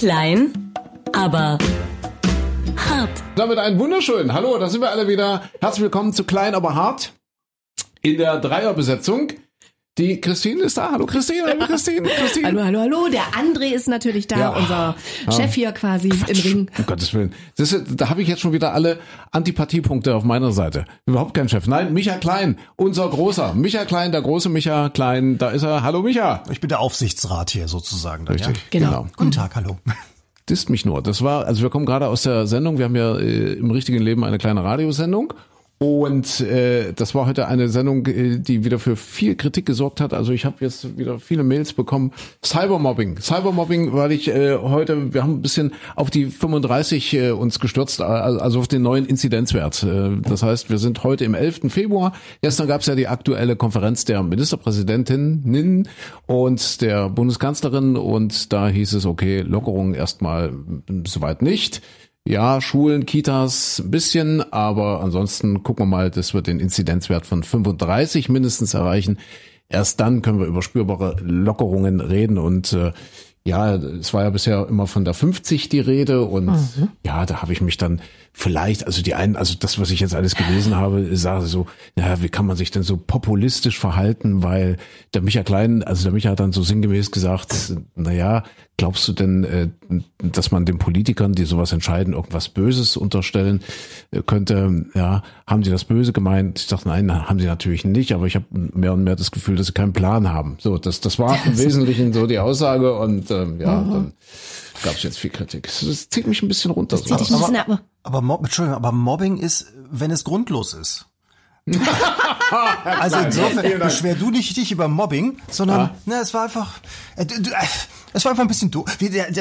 Klein, aber hart. Damit einen wunderschönen Hallo, da sind wir alle wieder. Herzlich willkommen zu Klein, aber hart in der Dreierbesetzung. Die Christine ist da. Hallo Christine, hallo Christine, Christine. Hallo, hallo, hallo. Der André ist natürlich da, Ja. unser Chef hier quasi im Ring. Um Gottes Willen. Das ist, da habe ich jetzt schon wieder alle Antipathiepunkte auf meiner Seite. Überhaupt kein Chef. Nein, Micha Klein, unser großer. Micha Klein, der große Micha Klein, da ist er. Hallo Micha. Ich bin der Aufsichtsrat hier sozusagen. Dann, Richtig, Ja? Genau. Guten Tag, hallo. Disst mich nur. Das war, also wir kommen gerade aus der Sendung. Wir haben ja äh, im richtigen Leben eine kleine Radiosendung. Und äh, das war heute eine Sendung, äh, die wieder für viel Kritik gesorgt hat. Also ich habe jetzt wieder viele Mails bekommen. Cybermobbing. Cybermobbing, weil ich äh, heute, wir haben ein bisschen auf die 35 äh, uns gestürzt, äh, also auf den neuen Inzidenzwert. Äh, das heißt, wir sind heute im 11. Februar. Gestern gab es ja die aktuelle Konferenz der Ministerpräsidentinnen und der Bundeskanzlerin und da hieß es, okay, Lockerung erstmal soweit nicht. Ja, Schulen, Kitas, ein bisschen, aber ansonsten gucken wir mal, dass wir den Inzidenzwert von 35 mindestens erreichen. Erst dann können wir über spürbare Lockerungen reden und äh, ja, es war ja bisher immer von der 50 die Rede und ja, da habe ich mich dann vielleicht, also die einen, also das, was ich jetzt alles gelesen habe, sage so, ja, wie kann man sich denn so populistisch verhalten, weil der Micha Klein, also der Micha hat dann so sinngemäß gesagt, na ja, glaubst du denn, äh, dass man den Politikern, die sowas entscheiden, irgendwas Böses unterstellen äh, könnte? Ja, haben sie das Böse gemeint? Ich dachte, nein, haben sie natürlich nicht, aber ich habe mehr und mehr das Gefühl, dass sie keinen Plan haben. So, das, das war im Wesentlichen so die Aussage und ähm, ja, dann gab es jetzt viel Kritik. Das, zieht mich ein bisschen runter. Das zieht dich ein bisschen ab. Aber, Mob, Entschuldigung, aber Mobbing ist, wenn es grundlos ist. also insofern beschwer du nicht dich über Mobbing, sondern na, es war einfach, äh, du, äh, es war einfach ein bisschen doof.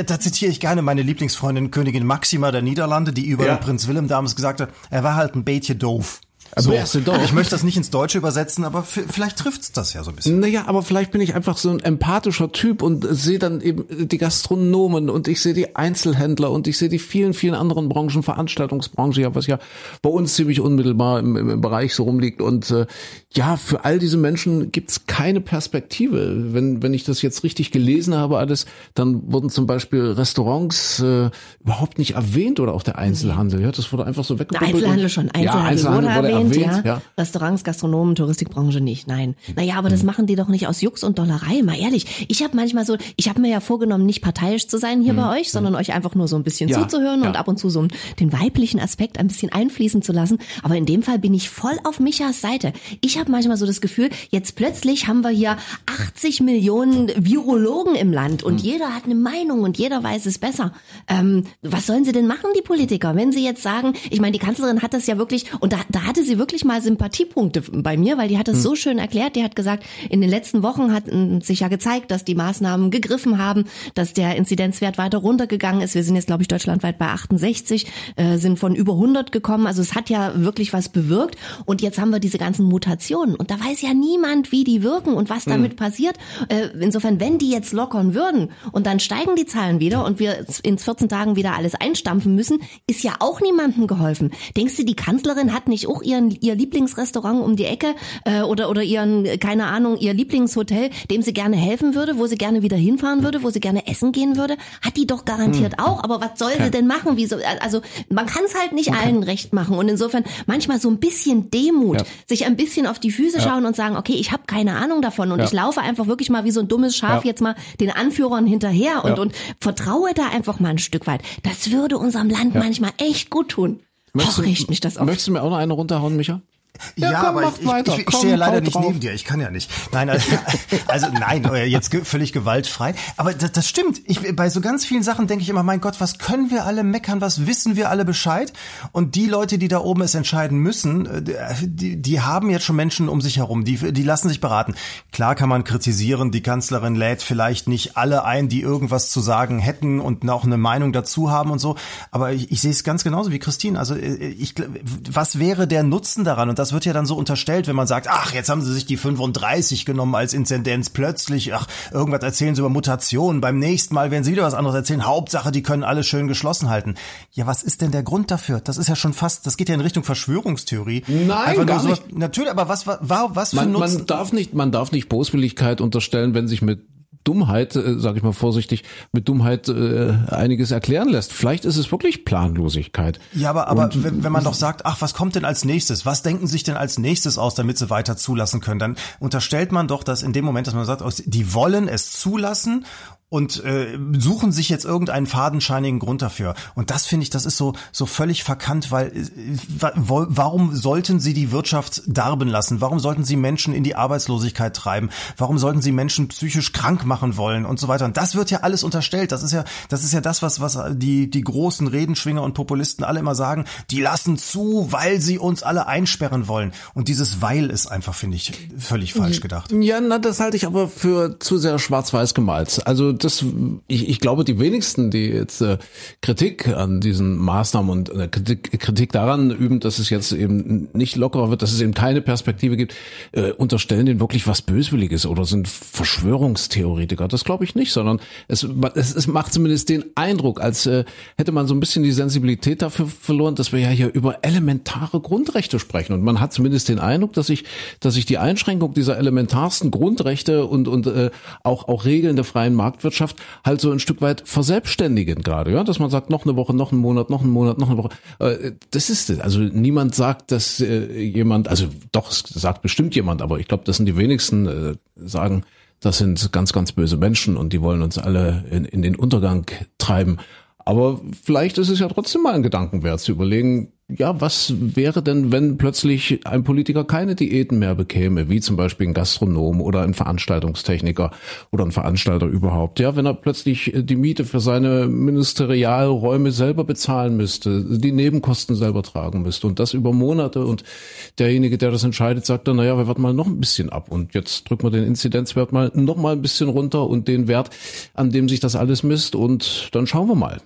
Da, zitiere ich gerne meine Lieblingsfreundin Königin Maxima der Niederlande, die über Ja. Prinz Willem damals gesagt hat, er war halt ein bisschen doof. So. bisschen doof. Ich möchte das nicht ins Deutsche übersetzen, aber vielleicht trifft's das ja so ein bisschen. Naja, aber vielleicht bin ich einfach so ein empathischer Typ und sehe dann eben die Gastronomen und ich sehe die Einzelhändler und ich sehe die vielen, vielen anderen Branchen, Veranstaltungsbranche, ja, was ja bei uns ziemlich unmittelbar im, im, im Bereich so rumliegt. Und äh, ja, für all diese Menschen gibt's keine Perspektive. Wenn, wenn ich das jetzt richtig gelesen habe, alles, dann wurden zum Beispiel Restaurants äh, überhaupt nicht erwähnt oder auch der Einzelhandel. Ja, das wurde einfach so Der weggebubbelt. Einzelhandel schon. Einzelhandel, ja, Einzelhandel wurde, wurde erwähnt, erwähnt, ja. ja. Restaurants, Gastronomen, Touristikbranche nicht. Nein. Naja, aber Hm. das machen die doch nicht aus Jux und Dollerei, mal ehrlich. Ich habe manchmal so, ich habe mir ja vorgenommen, nicht parteiisch zu sein hier bei euch, sondern euch einfach nur so ein bisschen Hm. Ja, zuzuhören und ab und zu so den weiblichen Aspekt ein bisschen einfließen zu lassen. Aber in dem Fall bin ich voll auf Michas Seite. Ich habe manchmal so das Gefühl, jetzt plötzlich haben wir hier 80 Millionen Virologen im Land Hm. und jeder hat eine Meinung und jeder weiß es besser. Ähm, was sollen sie denn machen, die Politiker, wenn sie jetzt sagen, ich meine, die Kanzlerin hat das ja wirklich, und da, da hatte sie wirklich mal Sympathiepunkte bei mir, weil die hat das Hm. so schön erklärt. Die hat gesagt, in den letzten Wochen hat mm, sich ja gezeigt, dass die Maßnahmen gegriffen haben, dass der Inzidenzwert weiter runtergegangen ist. Wir sind jetzt, glaube ich, deutschlandweit bei 68, äh, sind von über 100 gekommen. Also es hat ja wirklich was bewirkt. Und jetzt haben wir diese ganzen Mutationen. Und da weiß ja niemand, wie die wirken und was damit passiert. Äh, insofern, wenn die jetzt lockern würden und dann steigen die Zahlen wieder und wir in 14 Tagen wieder alles einstampfen müssen, ist ja auch niemandem geholfen. Denkst du, die Kanzlerin hat nicht auch ihren, ihr Lieblingsrestaurant um die Ecke äh, oder, oder ihren, keine Ahnung, ihr Lieblingshotel, dem sie gerne helfen würde, wo sie gerne wieder hinfahren würde, wo sie gerne essen gehen würde? Hat die doch garantiert Hm. auch. Aber was soll sie denn machen? Wieso? Also man kann es halt nicht allen recht machen. Und insofern manchmal so ein bisschen Demut, Ja. sich ein bisschen auf die Füße schauen und sagen, okay, ich habe keine Ahnung davon und Ja. ich laufe einfach wirklich mal wie so ein dummes Schaf Ja. jetzt mal den Anführern hinterher und, Ja. und vertraue da einfach mal ein Stück weit. Das würde unserem Land manchmal echt gut tun. Möchtest du- riecht mich das auf. Möchtest du mir auch noch eine runterhauen, Micha? Ja, komm, aber ich, weiter. ich, ich Komm, stehe ja leider nicht drauf. neben dir. Ich kann ja nicht. Nein, also, also nein, äh, jetzt völlig gewaltfrei. Aber das, das stimmt. Ich, bei so ganz vielen Sachen denke ich immer, mein Gott, was können wir alle meckern? Was wissen wir alle Bescheid? Und die Leute, die da oben es entscheiden müssen, äh, die, die haben jetzt schon Menschen um sich herum. Die, die lassen sich beraten. Klar kann man kritisieren, die Kanzlerin lädt vielleicht nicht alle ein, die irgendwas zu sagen hätten und auch eine Meinung dazu haben und so. Aber ich, ich sehe es ganz genauso wie Christine. Also äh, ich, was wäre der Nutzen daran? Und das wird ja dann so unterstellt, wenn man sagt, ach, jetzt haben sie sich die 35 genommen als Inzidenz plötzlich, ach, irgendwas erzählen sie über Mutationen, beim nächsten Mal werden sie wieder was anderes erzählen, Hauptsache, die können alles schön geschlossen halten. Ja, was ist denn der Grund dafür? Das ist ja schon fast, das geht ja in Richtung Verschwörungstheorie. Nein, Einfach nur gar Natürlich, aber was war was für Man, Nutzen? man darf nicht, man darf nicht Boswilligkeit unterstellen, wenn sich mit Dummheit, äh, sage ich mal vorsichtig, mit Dummheit äh, einiges erklären lässt. Vielleicht ist es wirklich Planlosigkeit. Ja, aber, aber wenn, wenn man doch sagt, ach, was kommt denn als nächstes? Was denken sich denn als nächstes aus, damit sie weiter zulassen können? Dann unterstellt man doch, dass in dem Moment, dass man sagt, die wollen es zulassen und äh, suchen sich jetzt irgendeinen fadenscheinigen Grund dafür. Und das finde ich, das ist so so völlig verkannt, weil äh, warum sollten sie die Wirtschaft darben lassen? Warum sollten sie Menschen in die Arbeitslosigkeit treiben? Warum sollten sie Menschen psychisch krank machen wollen und so weiter? Und das wird ja alles unterstellt. Das ist ja das ist ja das, was was die die großen Redenschwinger und Populisten alle immer sagen. Die lassen zu, weil sie uns alle einsperren wollen. Und dieses weil ist einfach finde ich völlig falsch gedacht. Ja, na das halte ich aber für zu sehr schwarz-weiß gemalt. Also das, ich, ich glaube, die wenigsten, die jetzt äh, Kritik an diesen Maßnahmen und äh, Kritik, Kritik daran üben, dass es jetzt eben nicht lockerer wird, dass es eben keine Perspektive gibt, äh, unterstellen denen wirklich was Böswilliges oder sind Verschwörungstheoretiker. Das glaube ich nicht, sondern es, es, es macht zumindest den Eindruck, als äh, hätte man so ein bisschen die Sensibilität dafür verloren, dass wir ja hier über elementare Grundrechte sprechen. Und man hat zumindest den Eindruck, dass sich, dass sich die Einschränkung dieser elementarsten Grundrechte und, und äh, auch, auch Regeln der freien Marktwirtschaft Marktwirtschaft halt so ein Stück weit verselbstständigen gerade, ja, dass man sagt, noch eine Woche, noch einen Monat, noch einen Monat, noch eine Woche. Äh, das ist es. Also niemand sagt, dass äh, jemand, also doch, es sagt bestimmt jemand, aber ich glaube, das sind die wenigsten äh, sagen, das sind ganz, ganz böse Menschen und die wollen uns alle in, in den Untergang treiben. Aber vielleicht ist es ja trotzdem mal ein Gedanken wert zu überlegen, ja, was wäre denn, wenn plötzlich ein Politiker keine Diäten mehr bekäme, wie zum Beispiel ein Gastronom oder ein Veranstaltungstechniker oder ein Veranstalter überhaupt? Ja, wenn er plötzlich die Miete für seine Ministerialräume selber bezahlen müsste, die Nebenkosten selber tragen müsste und das über Monate und derjenige, der das entscheidet, sagt dann, naja, wir warten mal noch ein bisschen ab und jetzt drücken wir den Inzidenzwert mal noch mal ein bisschen runter und den Wert, an dem sich das alles misst und dann schauen wir mal.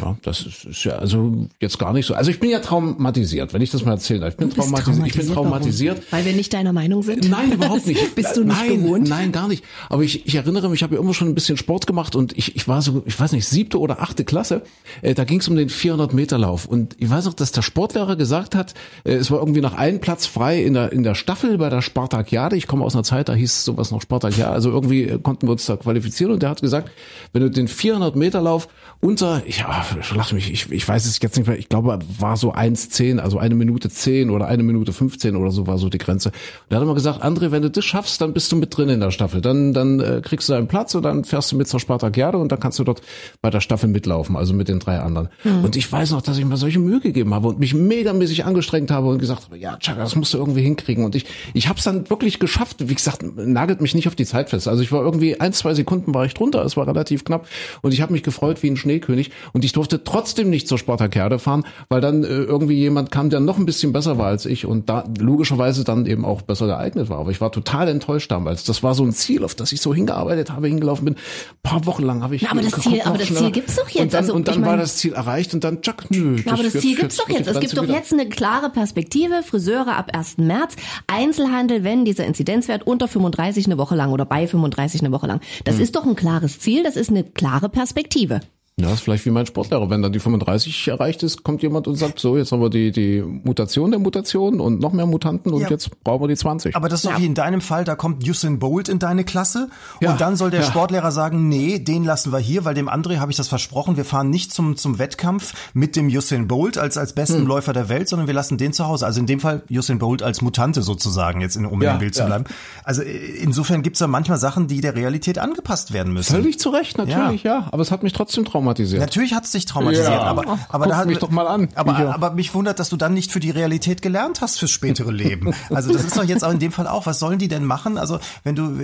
Ja, das ist, ist, ja also jetzt gar nicht so. Also ich bin ja traumatisiert, wenn ich das mal erzählen darf. Ich bin traumatisiert. traumatisiert. Ich bin traumatisiert. Warum? Weil wir nicht deiner Meinung sind? Nein, überhaupt nicht. Bist du nicht nein, gewohnt? Nein, gar nicht. Aber ich, ich erinnere mich, ich habe ja immer schon ein bisschen Sport gemacht und ich, ich war so, ich weiß nicht, siebte oder achte Klasse. Äh, da ging es um den 400 Meter Lauf und ich weiß auch, dass der Sportlehrer gesagt hat, äh, es war irgendwie noch ein Platz frei in der in der Staffel bei der Spartakiade. Ich komme aus einer Zeit, da hieß sowas noch Spartakiade. Also irgendwie konnten wir uns da qualifizieren und der hat gesagt, wenn du den 400 Meter Lauf unter, ja, lach mich, ich, ich weiß es jetzt nicht mehr, ich glaube, war so 1,10, also eine Minute 10 oder eine Minute 15 oder so war so die Grenze. Und er hat immer gesagt, André, wenn du das schaffst, dann bist du mit drin in der Staffel. Dann, dann äh, kriegst du einen Platz und dann fährst du mit zur Spartakiade und dann kannst du dort bei der Staffel mitlaufen, also mit den drei anderen. Mhm. Und ich weiß noch, dass ich mir solche Mühe gegeben habe und mich megamäßig angestrengt habe und gesagt habe, ja, Chaka, das musst du irgendwie hinkriegen. Und ich, ich habe es dann wirklich geschafft. Wie gesagt, nagelt mich nicht auf die Zeit fest. Also ich war irgendwie ein, zwei Sekunden war ich drunter. Es war relativ knapp und ich habe mich gefreut wie ein Schneekönig und ich durfte trotzdem nicht zur Spartakiade fahren, weil dann äh, irgendwie jemand kam, der noch ein bisschen besser war als ich und da logischerweise dann eben auch besser geeignet war. Aber ich war total enttäuscht damals. Das war so ein Ziel, auf das ich so hingearbeitet habe, hingelaufen bin. Ein paar Wochen lang habe ich. Na, aber das Ziel, aber das Ziel gibt's doch jetzt. Und dann, also, und dann mein, war das Ziel erreicht und dann tschack, nö. Na, aber das jetzt, Ziel gibt's doch jetzt. Es gibt doch jetzt eine klare Perspektive. Friseure ab 1. März, Einzelhandel, wenn dieser Inzidenzwert unter 35 eine Woche lang oder bei 35 eine Woche lang. Das hm. ist doch ein klares Ziel. Das ist eine klare Perspektive. Ja, ist vielleicht wie mein Sportlehrer. Wenn dann die 35 erreicht ist, kommt jemand und sagt, so, jetzt haben wir die, die Mutation der Mutation und noch mehr Mutanten und ja. jetzt brauchen wir die 20. Aber das ist doch ja. wie in deinem Fall, da kommt Usain Bolt in deine Klasse ja. und dann soll der Sportlehrer sagen, nee, den lassen wir hier, weil dem André habe ich das versprochen, wir fahren nicht zum, zum Wettkampf mit dem Usain Bolt als, als besten hm. Läufer der Welt, sondern wir lassen den zu Hause. Also in dem Fall Usain Bolt als Mutante sozusagen, jetzt in, um ja, im Bild zu bleiben. Also äh, insofern gibt's da manchmal Sachen, die der Realität angepasst werden müssen. Völlig zu Recht, natürlich, ja. Aber es hat mich trotzdem traumatisiert traumatisiert. Natürlich hat es dich traumatisiert, ja. aber, aber da hat mich doch mal an. Aber, aber mich wundert, dass du dann nicht für die Realität gelernt hast fürs spätere Leben. Also das ist doch jetzt auch in dem Fall auch. Was sollen die denn machen? Also wenn du,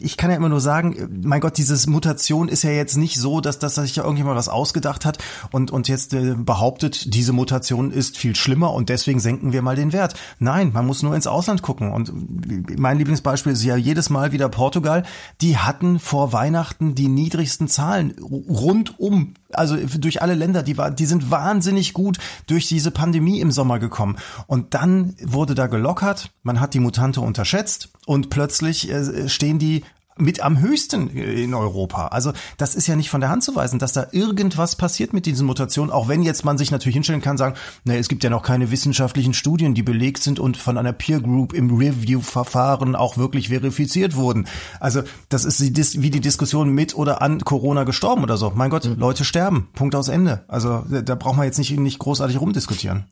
ich kann ja immer nur sagen, mein Gott, dieses Mutation ist ja jetzt nicht so, dass, dass sich ja irgendjemand was ausgedacht hat und, und jetzt äh, behauptet, diese Mutation ist viel schlimmer und deswegen senken wir mal den Wert. Nein, man muss nur ins Ausland gucken. Und mein Lieblingsbeispiel ist ja jedes Mal wieder Portugal. Die hatten vor Weihnachten die niedrigsten Zahlen rundum also durch alle Länder, die war, die sind wahnsinnig gut durch diese Pandemie im Sommer gekommen. Und dann wurde da gelockert, man hat die Mutante unterschätzt und plötzlich äh, stehen die mit am höchsten in Europa. Also das ist ja nicht von der Hand zu weisen, dass da irgendwas passiert mit diesen Mutationen, auch wenn jetzt man sich natürlich hinstellen kann, sagen, na, es gibt ja noch keine wissenschaftlichen Studien, die belegt sind und von einer Peer Group im Review-Verfahren auch wirklich verifiziert wurden. Also das ist wie die Diskussion mit oder an Corona gestorben oder so. Mein Gott, mhm. Leute sterben. Punkt aus Ende. Also da braucht man jetzt nicht, nicht großartig rumdiskutieren.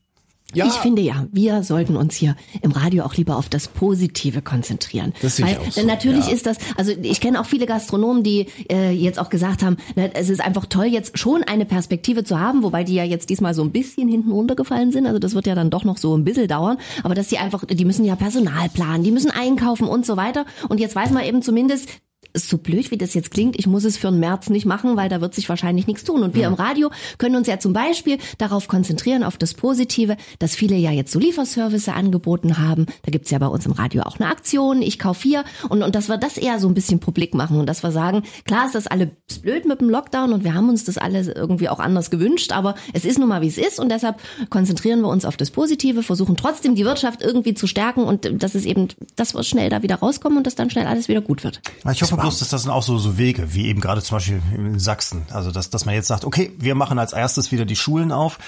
Ja. Ich finde ja, wir sollten uns hier im Radio auch lieber auf das Positive konzentrieren. Das sehe Weil, ich auch so. Natürlich ja. ist das, also ich kenne auch viele Gastronomen, die äh, jetzt auch gesagt haben, na, es ist einfach toll, jetzt schon eine Perspektive zu haben, wobei die ja jetzt diesmal so ein bisschen hinten runtergefallen sind. Also das wird ja dann doch noch so ein bisschen dauern. Aber dass die einfach, die müssen ja Personal planen, die müssen einkaufen und so weiter. Und jetzt weiß man eben zumindest, so blöd wie das jetzt klingt, ich muss es für den März nicht machen, weil da wird sich wahrscheinlich nichts tun. Und wir ja. im Radio können uns ja zum Beispiel darauf konzentrieren, auf das Positive, dass viele ja jetzt so Lieferservice angeboten haben. Da gibt's ja bei uns im Radio auch eine Aktion, ich kauf hier. Und, und dass wir das eher so ein bisschen publik machen und dass wir sagen, klar ist das alles blöd mit dem Lockdown und wir haben uns das alles irgendwie auch anders gewünscht, aber es ist nun mal, wie es ist und deshalb konzentrieren wir uns auf das Positive, versuchen trotzdem die Wirtschaft irgendwie zu stärken und das ist eben, dass wir schnell da wieder rauskommen und dass dann schnell alles wieder gut wird. Ich hoffe, bloß, dass das sind auch so, so Wege, wie eben gerade zum Beispiel in Sachsen. Also, dass, dass man jetzt sagt, okay, wir machen als erstes wieder die Schulen auf.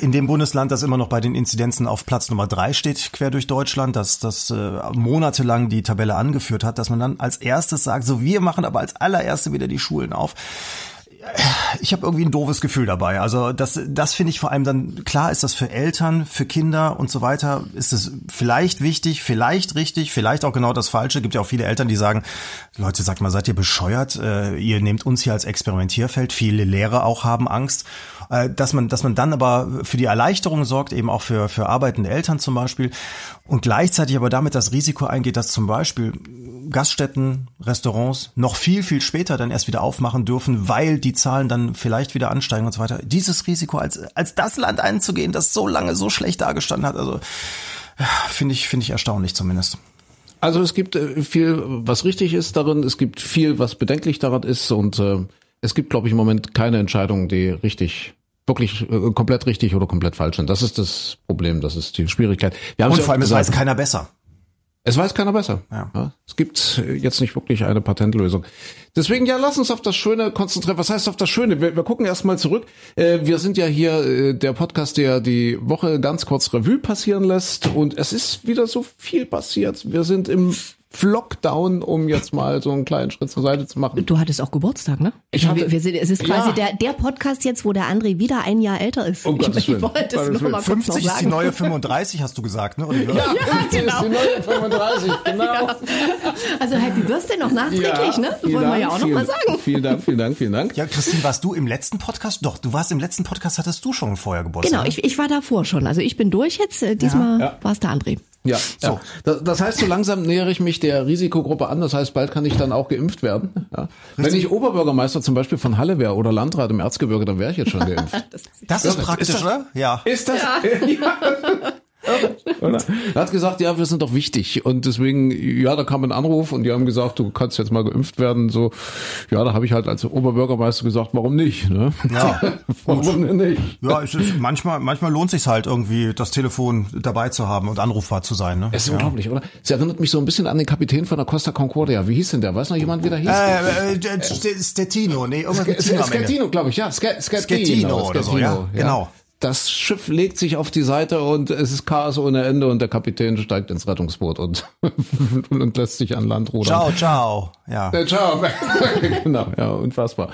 In dem Bundesland, das immer noch bei den Inzidenzen auf Platz Nummer drei steht, quer durch Deutschland, dass das äh, monatelang die Tabelle angeführt hat, dass man dann als erstes sagt, so wir machen aber als allererste wieder die Schulen auf ich habe irgendwie ein doofes Gefühl dabei. Also das, das finde ich vor allem dann, klar ist das für Eltern, für Kinder und so weiter, ist es vielleicht wichtig, vielleicht richtig, vielleicht auch genau das Falsche. Gibt ja auch viele Eltern, die sagen, Leute, sagt mal, seid ihr bescheuert? Äh, ihr nehmt uns hier als Experimentierfeld. Viele Lehrer auch haben Angst. Äh, dass man, dass man dann aber für die Erleichterung sorgt, eben auch für, für arbeitende Eltern zum Beispiel und gleichzeitig aber damit das Risiko eingeht, dass zum Beispiel Gaststätten, Restaurants noch viel, viel später dann erst wieder aufmachen dürfen, weil die Zahlen dann vielleicht wieder ansteigen und so weiter. Dieses Risiko als, als das Land einzugehen, das so lange so schlecht dargestanden hat, also finde ich, finde ich erstaunlich zumindest. Also es gibt äh, viel, was richtig ist darin, es gibt viel, was bedenklich daran ist und äh, es gibt, glaube ich, im Moment keine Entscheidung, die richtig wirklich äh, komplett richtig oder komplett falsch sind. Das ist das Problem, das ist die Schwierigkeit. Und vor allem, es weiß keiner besser. Es weiß keiner besser. Ja. Es gibt jetzt nicht wirklich eine Patentlösung. Deswegen, ja, lass uns auf das Schöne konzentrieren. Was heißt auf das Schöne? Wir, wir gucken erstmal zurück. Äh, wir sind ja hier äh, der Podcast, der die Woche ganz kurz Revue passieren lässt. Und es ist wieder so viel passiert. Wir sind im Lockdown, um jetzt mal so einen kleinen Schritt zur Seite zu machen. Du hattest auch Geburtstag, ne? Ich hatte, wir, sind, es ist quasi ja. der, der Podcast jetzt, wo der André wieder ein Jahr älter ist. Um ich, ich wollte es nur mal 50 ist die neue 35, hast du gesagt, ne? Oder ja, ja, genau. ist die neue 35, genau. Ja. Also Happy Birthday noch nachträglich, ne? Wollen Dank, wir ja auch noch mal sagen. Vielen Dank, vielen Dank, vielen Dank. Ja, Christine, warst du im letzten Podcast? Doch, du warst im letzten Podcast, hattest du schon vorher Geburtstag. Genau, ich, ich war davor schon. Also ich bin durch jetzt. Äh, diesmal ja. war es der André. Ja, so. Ja. Das heißt, so langsam nähere ich mich der Risikogruppe an. Das heißt, bald kann ich dann auch geimpft werden. Ja. Wenn ich Oberbürgermeister zum Beispiel von Halle wäre oder Landrat im Erzgebirge, dann wäre ich jetzt schon geimpft. das, das ist praktisch, ist das, oder? Ja. Ist das? Ja. ja. Oder? Er hat gesagt, ja, wir sind doch wichtig. Und deswegen, ja, da kam ein Anruf und die haben gesagt, du kannst jetzt mal geimpft werden. So, ja, da habe ich halt als Oberbürgermeister gesagt, warum nicht? Ne? Ja, warum denn nicht? Ja, es ist, manchmal, manchmal lohnt sich halt irgendwie, das Telefon dabei zu haben und anrufbar zu sein. Ne? Es ist ja. unglaublich, oder? Es erinnert mich so ein bisschen an den Kapitän von der Costa Concordia. Wie hieß denn der? Weiß noch jemand, wie der hieß? Äh, äh, Stettino, nee, irgendwas Schettino, glaube ich, ja. Schettino oder so, ja. Genau das Schiff legt sich auf die Seite und es ist Chaos ohne Ende und der Kapitän steigt ins Rettungsboot und, und lässt sich an Land rudern. Ciao, ciao. Ja. Äh, ciao. genau, ja, unfassbar.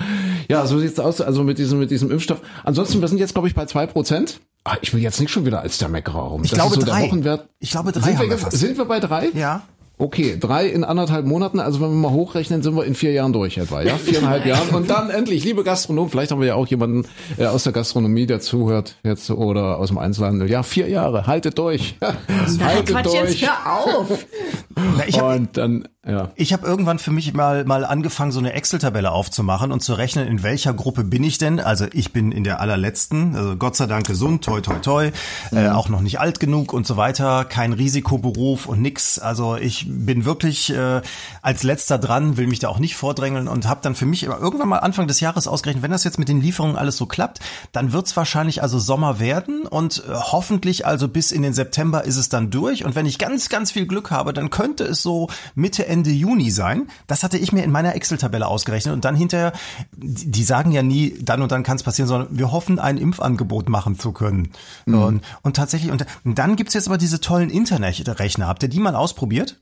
Ja, so sieht's aus, also mit diesem, mit diesem Impfstoff. Ansonsten, wir sind jetzt, glaube ich, bei zwei Prozent. Ah, ich will jetzt nicht schon wieder als der Meckerer rum. Ich das glaube so drei. Ich glaube drei. Sind wir, wir sind wir bei drei? Ja. Okay, drei in anderthalb Monaten, also wenn wir mal hochrechnen, sind wir in vier Jahren durch etwa, ja? Viereinhalb Jahren. Und dann endlich, liebe Gastronomen, vielleicht haben wir ja auch jemanden äh, aus der Gastronomie, der zuhört jetzt oder aus dem Einzelhandel. Ja, vier Jahre, haltet durch. haltet Quatsch, durch. Jetzt hör auf. Na, ich hab, und dann ja. Ich habe irgendwann für mich mal mal angefangen, so eine Excel-Tabelle aufzumachen und zu rechnen, in welcher Gruppe bin ich denn? Also ich bin in der allerletzten, also Gott sei Dank gesund, toi toi toi, mhm. äh, auch noch nicht alt genug und so weiter, kein Risikoberuf und nix. Also ich bin wirklich äh, als letzter dran, will mich da auch nicht vordrängeln und habe dann für mich irgendwann mal Anfang des Jahres ausgerechnet, wenn das jetzt mit den Lieferungen alles so klappt, dann wird's wahrscheinlich also Sommer werden und äh, hoffentlich also bis in den September ist es dann durch und wenn ich ganz ganz viel Glück habe, dann könnte es so Mitte Ende Juni sein. Das hatte ich mir in meiner Excel-Tabelle ausgerechnet und dann hinterher, die sagen ja nie, dann und dann kann es passieren, sondern wir hoffen, ein Impfangebot machen zu können. Und, und tatsächlich, und dann gibt's jetzt aber diese tollen Internetrechner. Habt ihr die mal ausprobiert?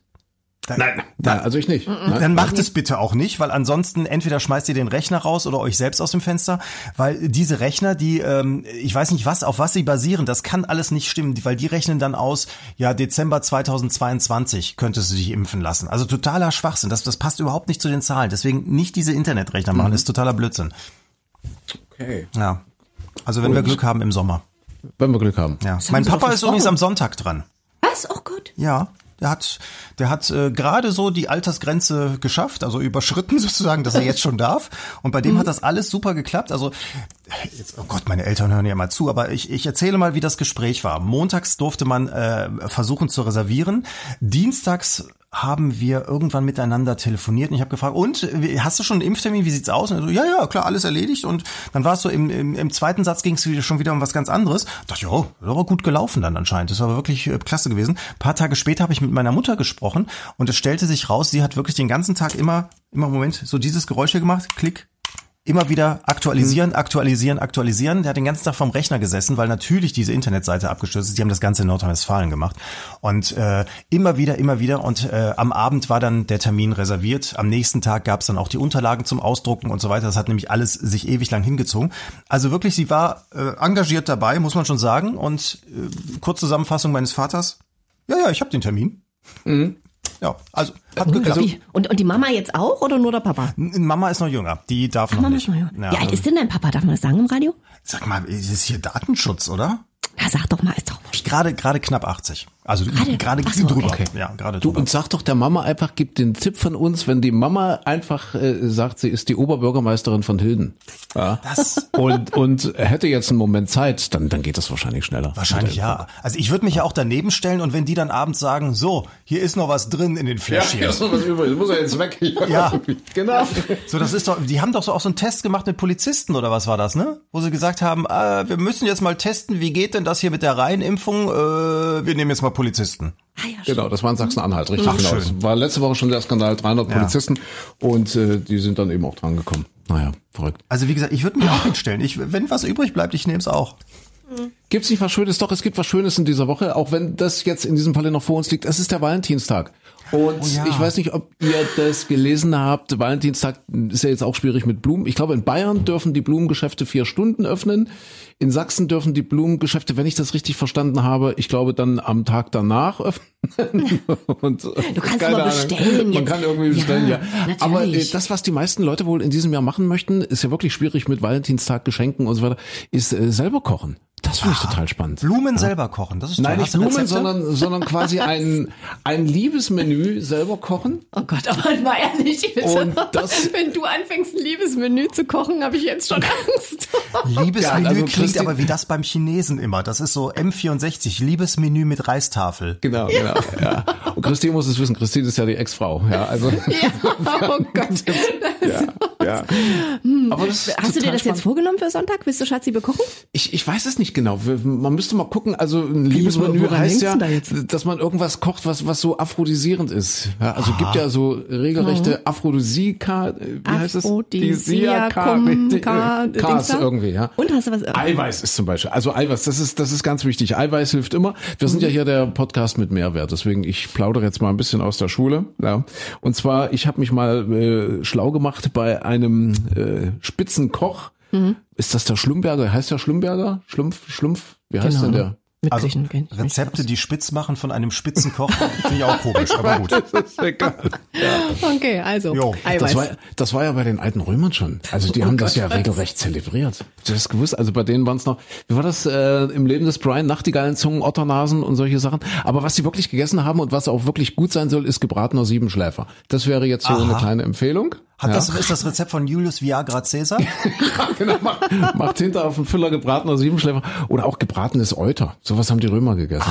Nein, nein, also ich nicht. Nein. Dann macht es bitte auch nicht, weil ansonsten entweder schmeißt ihr den Rechner raus oder euch selbst aus dem Fenster, weil diese Rechner, die, ähm, ich weiß nicht was, auf was sie basieren, das kann alles nicht stimmen, weil die rechnen dann aus, ja, Dezember 2022 könntest du dich impfen lassen. Also totaler Schwachsinn, das, das passt überhaupt nicht zu den Zahlen. Deswegen nicht diese Internetrechner machen, das ist totaler Blödsinn. Okay. Ja. Also wenn wir Glück haben im Sommer. Wenn wir Glück haben. Ja. Mein Papa ist übrigens am Sonntag dran. Was? Oh Gott. Ja, der hat, der hat äh, gerade so die Altersgrenze geschafft, also überschritten sozusagen, dass er jetzt schon darf. Und bei dem hat das alles super geklappt. Also, jetzt, oh Gott, meine Eltern hören ja mal zu, aber ich, ich erzähle mal, wie das Gespräch war. Montags durfte man äh, versuchen zu reservieren. Dienstags haben wir irgendwann miteinander telefoniert und ich habe gefragt, und hast du schon einen Impftermin, wie sieht's aus? Und so, ja, ja, klar, alles erledigt. Und dann war es so, im, im, im zweiten Satz ging es schon wieder um was ganz anderes. Ich dachte, ja, das war gut gelaufen dann anscheinend. Das war wirklich äh, klasse gewesen. Ein paar Tage später habe ich mit meiner Mutter gesprochen und es stellte sich raus, sie hat wirklich den ganzen Tag immer, immer Moment, so dieses Geräusch hier gemacht, Klick, immer wieder aktualisieren, aktualisieren, aktualisieren. Der hat den ganzen Tag vom Rechner gesessen, weil natürlich diese Internetseite abgestürzt ist. Die haben das Ganze in Nordrhein-Westfalen gemacht. Und äh, immer wieder, immer wieder. Und äh, am Abend war dann der Termin reserviert. Am nächsten Tag gab es dann auch die Unterlagen zum Ausdrucken und so weiter. Das hat nämlich alles sich ewig lang hingezogen. Also wirklich, sie war äh, engagiert dabei, muss man schon sagen. Und äh, Kurzzusammenfassung meines Vaters. Ja, ja, ich habe den Termin. Ja, also hat geklappt. Wie? Und, und die Mama jetzt auch oder nur der Papa? Mama ist noch jünger. Die darf noch Mama nicht. ist noch jung. Ja, Wie alt ist denn dein Papa? Darf man das sagen im Radio? Sag mal, ist es hier Datenschutz, oder? Na, sag doch mal, ist doch. Gerade gerade knapp 80. Also Gerade? so, drüber. okay. Ja, gerade Du, drüber. und sag doch der Mama einfach, gib den Tipp von uns, wenn die Mama einfach äh, sagt, sie ist die Oberbürgermeisterin von Hilden. Ja. Das- Und, und hätte jetzt einen Moment Zeit, dann, dann geht das wahrscheinlich schneller. Wahrscheinlich ja. Also ich würde mich ja auch daneben stellen und wenn die dann abends sagen, so, hier ist noch was drin in den Fläschchen. ist noch was übrig, muss er jetzt weg. Ja. genau. So, das ist doch, die haben doch so auch so einen Test gemacht mit Polizisten oder was war das, ne? Wo sie gesagt haben, äh, wir müssen jetzt mal testen, wie geht denn das hier mit der Reihenimpfung? Äh, wir nehmen jetzt mal Polizisten. Ah, ja, Genau, das war in Sachsen-Anhalt, richtig Ach, genau. schön. Das war letzte Woche schon der Skandal, 300 Ja. Polizisten und äh, die sind dann eben auch dran gekommen. Naja, verrückt. Also wie gesagt, ich würde mich auch hinstellen. Ich, wenn was übrig bleibt, ich nehme es auch. Gibt's nicht was Schönes? Doch, es gibt was Schönes in dieser Woche, auch wenn das jetzt in diesem Falle noch vor uns liegt. Es ist der Valentinstag. Und Oh ja. ich weiß nicht, ob ihr das gelesen habt. Valentinstag ist ja jetzt auch schwierig mit Blumen. Ich glaube, in Bayern dürfen die Blumengeschäfte vier Stunden öffnen. In Sachsen dürfen die Blumengeschäfte, wenn ich das richtig verstanden habe, ich glaube dann am Tag danach öffnen. Und, du kannst aber bestellen Man jetzt. kann irgendwie bestellen, ja. Ja, Aber äh, das, was die meisten Leute wohl in diesem Jahr machen möchten, ist ja wirklich schwierig mit Valentinstag, Geschenken und so weiter, ist äh, selber kochen. Das finde ich total spannend. Blumen selber kochen, das ist Nein, toll. nicht Hast du Blumen, Rezepte? sondern, sondern quasi ein, ein Liebesmenü selber kochen. Oh Gott, aber mal ehrlich, Und das- wenn du anfängst, ein Liebesmenü zu kochen, habe ich jetzt schon Angst. Liebesmenü Ja, also klingt aber wie das beim Chinesen immer. Das ist so M64, Liebesmenü mit Reistafel. Genau, genau. Ja. Und Christine muss es wissen. Christine ist ja die Ex-Frau. Ja, also, ja, oh Gott. ja, ja. Aber das Hast du dir das spannend. jetzt vorgenommen für Sonntag? Willst du Schatzi bekochen? Ich, ich weiß es nicht genau. Man müsste mal gucken. Also ein Liebesmenü heißt ja, da dass man irgendwas kocht, was was so aphrodisierend ist. Ja, also gibt ja so regelrechte Aphrodisika. äh, Wie heißt es? Ka- äh, irgendwie. Ja. Und hast du was? Eiweiß ist zum Beispiel. Also Eiweiß, das ist, das ist ganz wichtig. Eiweiß hilft immer. Wir sind ja hier der Podcast mit Mehrwert, deswegen ich plaudere jetzt mal ein bisschen aus der Schule. Ja. Und zwar, ich habe mich mal äh, schlau gemacht bei einem äh, Spitzenkoch. Ist das der Schlumberger? Heißt der Schlumberger? Schlumpf, Schlumpf? Wie heißt denn der? Mit Also Rezepte, die spitz machen von einem Spitzenkoch, finde ich auch komisch, aber gut. Das ist egal. aus. Okay, also Jo, Eiweiß. Das war, das war ja bei den alten Römern schon. Also die haben das ja regelrecht zelebriert. Hast du das gewusst? Also bei denen waren es noch, wie war das äh, im Leben des Brian? Nachtigallenzungen, Otternasen und solche Sachen. Aber was sie wirklich gegessen haben und was auch wirklich gut sein soll, ist gebratener Siebenschläfer. Das wäre jetzt so Aha. eine kleine Empfehlung. Hat das, ist das Rezept von Julius Viagra Caesar? genau, macht, macht hinter auf dem Füller gebratener Siebenschläfer oder auch gebratenes Euter. Sowas haben die Römer gegessen.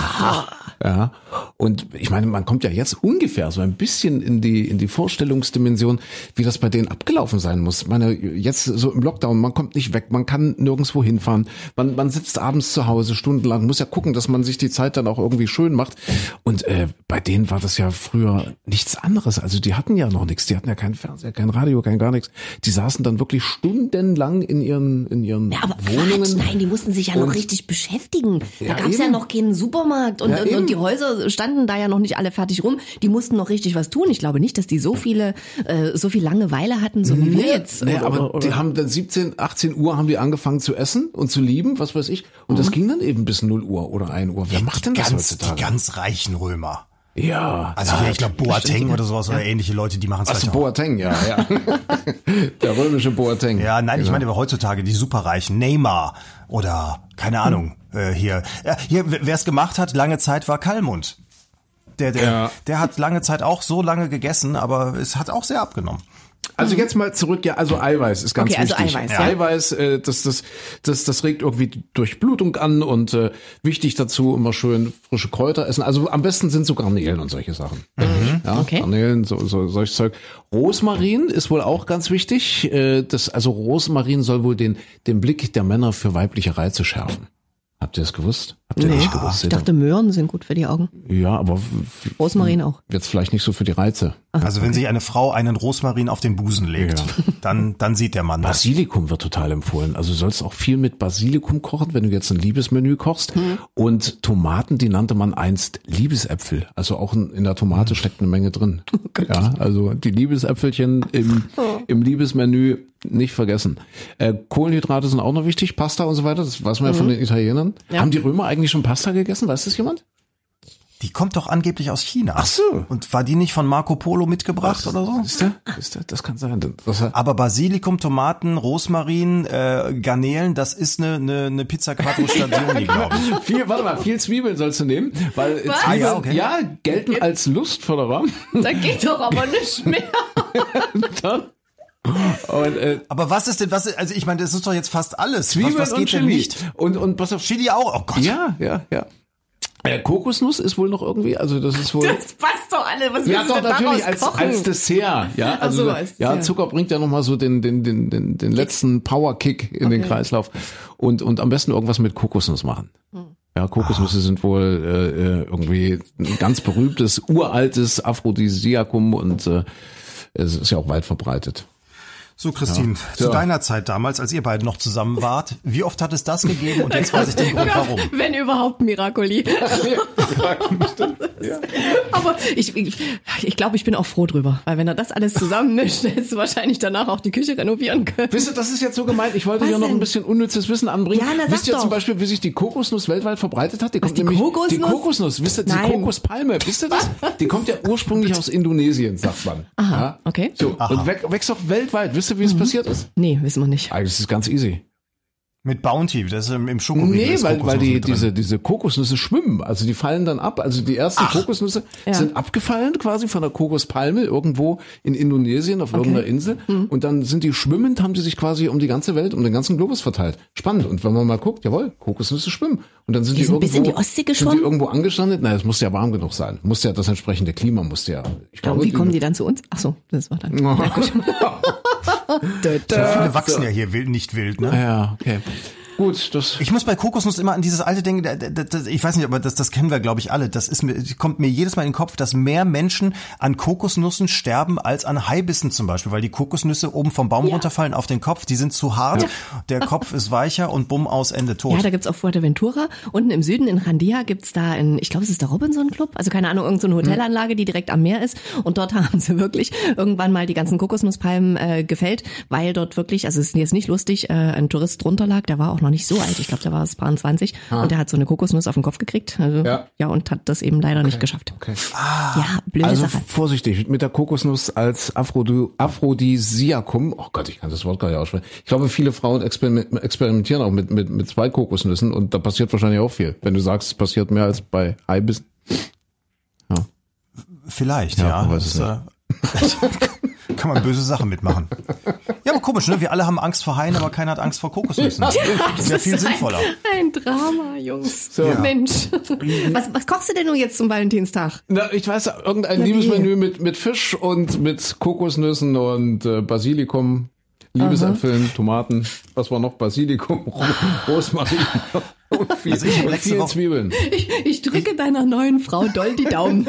Ja. Und ich meine, man kommt ja jetzt ungefähr so ein bisschen in die, in die Vorstellungsdimension, wie das bei denen abgelaufen sein muss. Ich meine, jetzt so im Lockdown, man kommt nicht weg, man kann nirgendwo hinfahren, man, man sitzt abends zu Hause stundenlang, muss ja gucken, dass man sich die Zeit dann auch irgendwie schön macht. Und äh, bei denen war das ja früher nichts anderes. Also die hatten ja noch nichts, die hatten ja keinen Fernseher, kein Radio, kein gar nichts. Die saßen dann wirklich stundenlang in ihren, in ihren Ja, aber Wohnungen. Quatsch, nein, die mussten sich ja noch richtig beschäftigen. Da Ja, gab's ja eben. noch keinen Supermarkt und, Ja, und, und die Häuser standen da ja noch nicht alle fertig rum. Die mussten noch richtig was tun. Ich glaube nicht, dass die so viele, äh, so viel Langeweile hatten, so wie wir jetzt. Nee, Oder- aber oder- die haben dann 17, 18 Uhr haben die angefangen zu essen und zu lieben, was weiß ich. Und Mhm. das ging dann eben bis 0 Uhr oder 1 Uhr. Wer macht denn das Ganz, die heutzutage? ganz reichen Römer. Ja. Also ja, ich glaube Boateng oder sowas oder ähnliche Leute, die machen es Ach so, vielleicht auch. Boateng, ja, ja. Der römische Boateng. Ja, nein, ich Genau. meine aber heutzutage die Superreichen, Neymar oder keine Ahnung, äh, hier. Äh, hier, wer es gemacht hat, lange Zeit war Kalmund. Der, der, Ja. der hat lange Zeit auch so lange gegessen, aber es hat auch sehr abgenommen. Also jetzt mal zurück, ja, also Eiweiß ist ganz Okay, also wichtig. Eiweiß, ja. Eiweiß, äh, das, das, das, das regt irgendwie Durchblutung an und äh, wichtig dazu immer schön frische Kräuter essen. Also am besten sind so Garnelen und solche Sachen. Ja, Okay. Garnelen, so, so solches Zeug. Rosmarin ist wohl auch ganz wichtig. Äh, das, also Rosmarin soll wohl den, den Blick der Männer für weibliche Reize schärfen. Habt ihr das gewusst? Habt ihr Nee, nicht gewusst? ich dachte, Möhren sind gut für die Augen. ja, aber Rosmarin auch. jetzt vielleicht nicht so für die Reize. Also wenn sich eine Frau einen Rosmarin auf den Busen legt, dann, dann sieht der Mann das. Basilikum wird total empfohlen. Also du sollst auch viel mit Basilikum kochen, wenn du jetzt ein Liebesmenü kochst. Hm. Und Tomaten, die nannte man einst Liebesäpfel. Also auch in der Tomate steckt eine Menge drin. Oh ja, also die Liebesäpfelchen im, im Liebesmenü nicht vergessen. Äh, Kohlenhydrate sind auch noch wichtig, Pasta und so weiter. Das weiß man ja von den Italienern. Mhm. Ja. Haben die Römer eigentlich schon Pasta gegessen? Weiß das jemand? Die kommt doch angeblich aus China. Ach so. Und war die nicht von Marco Polo mitgebracht oder so? Ist der? Ist der? Das kann sein. Das, Aber Basilikum, Tomaten, Rosmarin, äh, Garnelen, das ist eine, eine, eine Pizza Quattro Stagioni, glaube ich. viel, warte mal, viel Zwiebeln sollst du nehmen, weil Zwiebeln, Ah, ja, okay. ja, gelten als Lustförderer. Da geht doch aber nicht mehr. Und, äh, Aber was ist denn, was, ist- also ich meine, das ist doch jetzt fast alles. Zwiebeln was, was und geht denn Chili. nicht? Und, und pass auf. Chili auch? Oh Gott. Ja, ja, ja. Äh, Kokosnuss ist wohl noch irgendwie, also das ist wohl. Das passt doch alle. Was ja, du doch, denn natürlich als, kochen? als Dessert, ja. Also, so, als ja, Dessert. Zucker bringt ja nochmal so den, den, den, den, den letzten Power-Kick in den Okay. Kreislauf. Und, und am besten irgendwas mit Kokosnuss machen. Hm. Ja, Kokosnüsse sind wohl äh, äh, irgendwie ein ganz berühmtes, uraltes Aphrodisiakum und äh, es ist ja auch weit verbreitet. So, Christine, zu So. deiner Zeit damals, als ihr beide noch zusammen wart, wie oft hat es das gegeben? Und jetzt weiß ich den Grund, warum. Wenn überhaupt Miracoli. Aber ich, ich, ich glaube, ich bin auch froh drüber, weil wenn er das alles zusammenmischt, hättest du wahrscheinlich danach auch die Küche renovieren können. Wisst ihr, das ist jetzt so gemeint, ich wollte Was hier noch ein bisschen unnützes Wissen anbringen. Ja, na, wisst ihr doch. zum Beispiel, wie sich die Kokosnuss weltweit verbreitet hat? Die kommt die nämlich, Kokosnuss? Die Kokosnuss, wisst ihr, die Nein. Kokospalme, wisst ihr das? Die kommt ja ursprünglich aus Indonesien, sagt man. Aha, ja? okay. So, und wäch- wächst auch weltweit. Wisst ihr, wie es Mhm. passiert ist? Nee, wissen wir nicht. Eigentlich ist es ganz easy. Mit Bounty, das ist im, Schokoriegel. Nee, ist weil, weil die, diese, diese Kokosnüsse schwimmen. Also die fallen dann ab. Also die ersten Kokosnüsse Ja. sind abgefallen quasi von der Kokospalme irgendwo in Indonesien auf irgendeiner Insel. Mhm. Und dann sind die schwimmend, haben die sich quasi um die ganze Welt, um den ganzen Globus verteilt. Spannend. Und wenn man mal guckt, jawohl, Kokosnüsse schwimmen. Und dann sind die, Die sind irgendwo, bis in die Ostsee sind die geschwommen? irgendwo angestrandet. Naja, es muss ja warm genug sein. Muss ja das entsprechende Klima muss ja. Ich Und wie kommen die dann zu uns? Ach so, das war dann. So viele wachsen ja hier wild, nicht wild, ne? Ja, okay. Gut, das. Ich muss bei Kokosnuss immer an dieses alte denken, ich weiß nicht, aber das, das kennen wir, glaube ich, alle. Das ist mir, kommt mir jedes Mal in den Kopf, dass mehr Menschen an Kokosnüssen sterben als an Haibissen zum Beispiel, weil die Kokosnüsse oben vom Baum runterfallen auf den Kopf, die sind zu hart, der Kopf ist weicher und bumm aus Ende tot. Ja, da gibt's auf Fuerteventura. Unten im Süden in Randia gibt's da in, ich glaube, es ist der Robinson Club. Also keine Ahnung, irgendeine so eine Hotelanlage, die direkt am Meer ist. Und dort haben sie wirklich irgendwann mal die ganzen Kokosnusspalmen äh, gefällt, weil dort wirklich, also es ist jetzt nicht lustig, äh, ein Tourist drunter lag, der war auch noch nicht so alt. Ich glaube, der war es 20 und der hat so eine Kokosnuss auf den Kopf gekriegt. Also, Ja. ja. und hat das eben leider nicht geschafft. Okay. Ja, blöde Also Sache. vorsichtig, mit der Kokosnuss als Aphrodü Aphrodisiakum. Oh Gott, ich kann das Wort gar nicht aussprechen. Ich glaube, viele Frauen experim- experimentieren auch mit, mit, mit zwei Kokosnüssen und da passiert wahrscheinlich auch viel. Wenn du sagst, es passiert mehr als bei Haibissen. Vielleicht, Ja, ja. man weiß es Das, äh, kann man böse Sachen mitmachen. Ja, aber komisch, ne? Wir alle haben Angst vor Haien, aber keiner hat Angst vor Kokosnüssen. Das Wäre ist viel ein- sinnvoller. Ein Drama, Jungs. So. Mensch. Was, was kochst du denn nun jetzt zum Valentinstag? Na, ich weiß, irgendein Na? Liebesmenü mit, mit Fisch und mit Kokosnüssen und äh, Basilikum, Liebesäpfeln, Tomaten, was war noch? Basilikum, Ro- Rosmarin und viel, Also ich und Woche- Zwiebeln. Ich, ich drücke deiner neuen Frau doll die Daumen.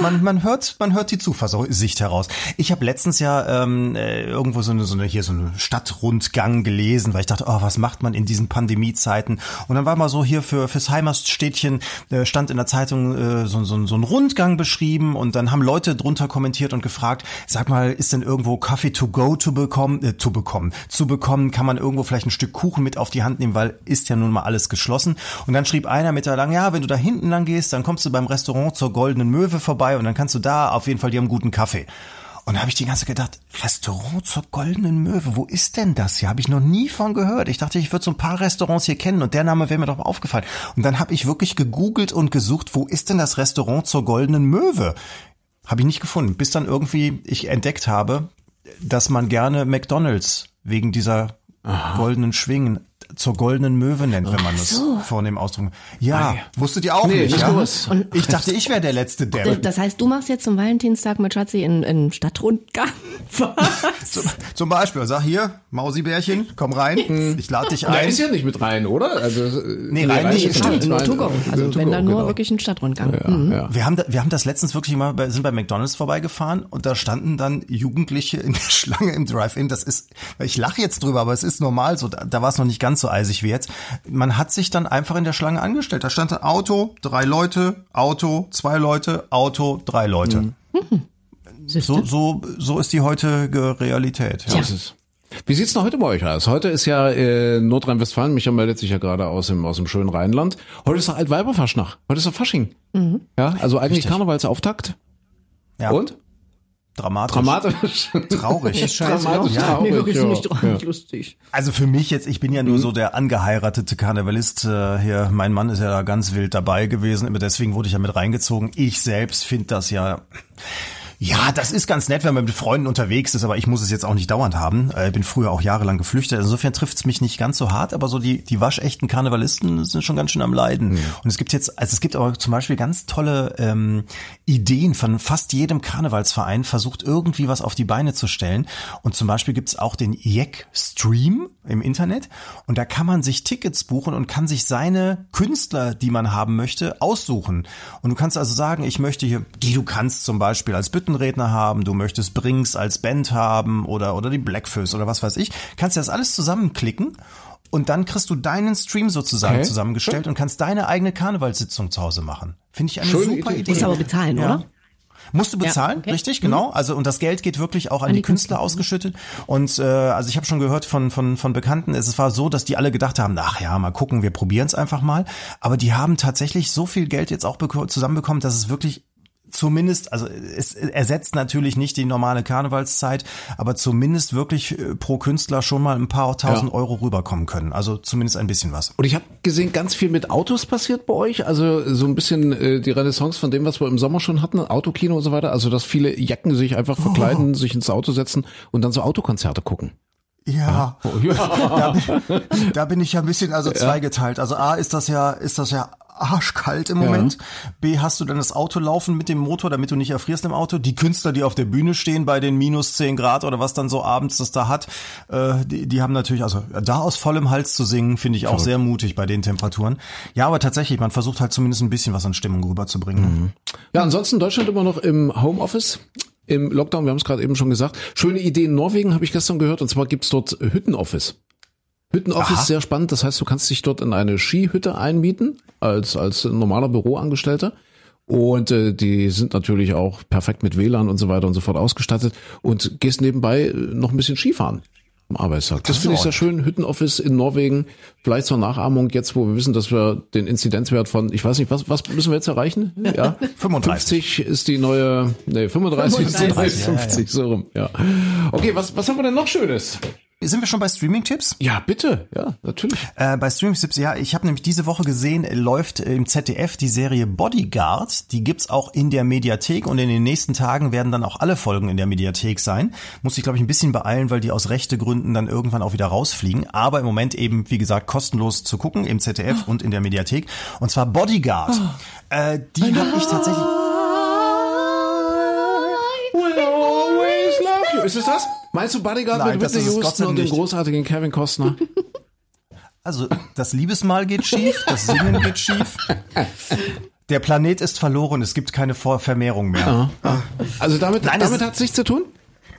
Man, man hört, man hört die Zuversicht heraus. Ich habe letztens ja ähm, äh, irgendwo so eine, so eine hier so eine Stadtrundgang gelesen, weil ich dachte, oh, was macht man in diesen Pandemiezeiten? Und dann war mal so hier für fürs Heimatstädtchen äh, stand in der Zeitung äh, so, so, so ein Rundgang beschrieben und dann haben Leute drunter kommentiert und gefragt, sag mal, ist denn irgendwo Kaffee to go zu bekommen? Äh, zu bekommen, zu bekommen? Kann man irgendwo vielleicht ein Stück Kuchen mit auf die Hand nehmen, weil ist ja nun mal alles geschlossen. Und dann schrieb einer mit da lang, ja, wenn du da hinten lang gehst, dann kommst du beim Restaurant zur Goldenen Möwe vorbei und dann kannst du da auf jeden Fall, die haben guten Kaffee. Und da habe ich die ganze Zeit gedacht, Restaurant zur Goldenen Möwe, wo ist denn das hier? Habe ich noch nie von gehört. Ich dachte, ich würde so ein paar Restaurants hier kennen und der Name wäre mir doch mal aufgefallen. Und dann habe ich wirklich gegoogelt und gesucht, wo ist denn das Restaurant zur Goldenen Möwe? Habe ich nicht gefunden, bis dann irgendwie ich entdeckt habe, dass man gerne McDonald's wegen dieser goldenen Schwingen zur goldenen Möwe nennt, wenn man das vornehm ausdrücken. Ja, wusstet ihr auch Nee, nicht, ja? Ich dachte, ich wäre der letzte Depp. Das heißt, du machst jetzt zum Valentinstag mit Schatzi in, in Stadtrundgang. Was? Zum, zum Beispiel, sag hier, Mausibärchen, komm rein, ich lade dich ein. ist ja nicht mit rein, oder? Also, äh, Nee, rein nicht, ist stimmt, Nur rein. to go. Also To wenn go, dann nur genau. wirklich ein Stadtrundgang. Ja, Mhm. ja. Wir haben, da, wir haben das letztens wirklich mal, bei, sind bei McDonalds vorbeigefahren und da standen dann Jugendliche in der Schlange im Drive-In. Das ist, ich lache jetzt drüber, aber es ist normal so. Da, da war es noch nicht ganz so eisig wie jetzt. Man hat sich dann einfach in der Schlange angestellt. Da stand ein Auto, drei Leute, Auto, zwei Leute, Auto, drei Leute. So, so, so ist die heutige Realität. Ja. So ist es. Wie sieht's denn heute bei euch aus? Heute ist ja äh, Nordrhein-Westfalen, Micha meldet sich ja gerade aus dem, aus dem schönen Rheinland. Heute ist doch Altweiberfaschnacht. Heute ist doch Fasching. Ja, also eigentlich Richtig. Karnevalsauftakt. Ja. Und? Dramatisch. Dramatisch. Traurig. Dramatisch Ja, traurig, nee, wirklich ja. nicht Ja. lustig. Also für mich jetzt, ich bin ja nur Mhm. so der angeheiratete Karnevalist äh, hier. Mein Mann ist ja da ganz wild dabei gewesen, aber deswegen wurde ich ja mit reingezogen. Ich selbst finde das ja. Ja, das ist ganz nett, wenn man mit Freunden unterwegs ist, aber ich muss es jetzt auch nicht dauernd haben. Äh, bin früher auch jahrelang geflüchtet. Insofern trifft es mich nicht ganz so hart, aber so die, die waschechten Karnevalisten sind schon ganz schön am Leiden. Und es gibt jetzt, also es gibt aber zum Beispiel ganz tolle ähm, Ideen von fast jedem Karnevalsverein, versucht irgendwie was auf die Beine zu stellen. Und zum Beispiel gibt es auch den Jack Stream im Internet. Und da kann man sich Tickets buchen und kann sich seine Künstler, die man haben möchte, aussuchen. Und du kannst also sagen, ich möchte hier, die du kannst zum Beispiel als Büttenredner haben, du möchtest Brinks als Band haben oder, oder die Blackfish oder was weiß ich. Kannst dir das alles zusammenklicken. Und dann kriegst du deinen Stream sozusagen Okay. zusammengestellt und kannst deine eigene Karnevalssitzung zu Hause machen. Finde ich eine Schöne super Idee. Idee. Musst aber bezahlen, Ja. oder? Musst du bezahlen, okay. richtig, genau. Also und das Geld geht wirklich auch an, An die, Künstler, Künstler. ausgeschüttet. Und äh, also ich habe schon gehört von von von Bekannten, es war so, dass die alle gedacht haben, ach ja, mal gucken, wir probieren es einfach mal. Aber die haben tatsächlich so viel Geld jetzt auch beko- zusammenbekommen, dass es wirklich zumindest, also es ersetzt natürlich nicht die normale Karnevalszeit, aber zumindest wirklich äh, pro Künstler schon mal ein paar tausend Ja. Euro rüberkommen können. Also zumindest ein bisschen was. Und ich habe gesehen, ganz viel mit Autos passiert bei euch. Also so ein bisschen äh, die Renaissance von dem, was wir im Sommer schon hatten, Autokino und so weiter. Also dass viele Jacken sich einfach verkleiden, sich ins Auto setzen und dann so Autokonzerte gucken. Ja, Oh, da, bin- da bin ich ja ein bisschen also zweigeteilt. Also A ist das ja ist das ja arschkalt im Moment. B hast du dann das Auto laufen mit dem Motor, damit du nicht erfrierst im Auto. Die Künstler, die auf der Bühne stehen bei den minus 10 Grad oder was dann so abends das da hat, äh, die, die haben natürlich also da aus vollem Hals zu singen, finde ich auch sehr mutig bei den Temperaturen. Ja, aber tatsächlich, man versucht halt zumindest ein bisschen was an Stimmung rüberzubringen. Ja, ansonsten Deutschland immer noch im Homeoffice. Im Lockdown, wir haben es gerade eben schon gesagt. Schöne Idee in Norwegen habe ich gestern gehört. Und zwar gibt's dort Hüttenoffice. Hüttenoffice Aha. ist sehr spannend. Das heißt, du kannst dich dort in eine Skihütte einmieten als als normaler Büroangestellter. Und äh, die sind natürlich auch perfekt mit WLAN und so weiter und so fort ausgestattet und gehst nebenbei äh, noch ein bisschen Skifahren am Arbeitstag. Das, ist finde ich sehr schön. Hüttenoffice in Norwegen, vielleicht zur Nachahmung jetzt, wo wir wissen, dass wir den Inzidenzwert von, ich weiß nicht, was, was müssen wir jetzt erreichen? Ja, 35. 50 ist die neue, nee, 35, ist die neue 35, ja, ja. 50, so rum, ja. Okay, was, was haben wir denn noch Schönes? Sind wir schon bei Streaming-Tipps? Ja, bitte. Ja, natürlich. Äh, bei Streaming-Tipps, ja, ich habe nämlich diese Woche gesehen, äh, läuft im ZDF die Serie Bodyguard. Die gibt's auch in der Mediathek und in den nächsten Tagen werden dann auch alle Folgen in der Mediathek sein. Muss ich, glaube ich, ein bisschen beeilen, weil die aus rechte Gründen dann irgendwann auch wieder rausfliegen. Aber im Moment eben, wie gesagt, kostenlos zu gucken im ZDF oh. und in der Mediathek. Und zwar Bodyguard. Oh. Äh, die habe ich tatsächlich... Will always love you. Ist es das? Meinst du Bodyguard Nein, mit Whitney Houston und dem großartigen Kevin Costner? Also das Liebesmahl geht schief, das Singen geht schief. Der Planet ist verloren, es gibt keine Vermehrung mehr. Also damit, Nein, damit hat es nichts zu tun?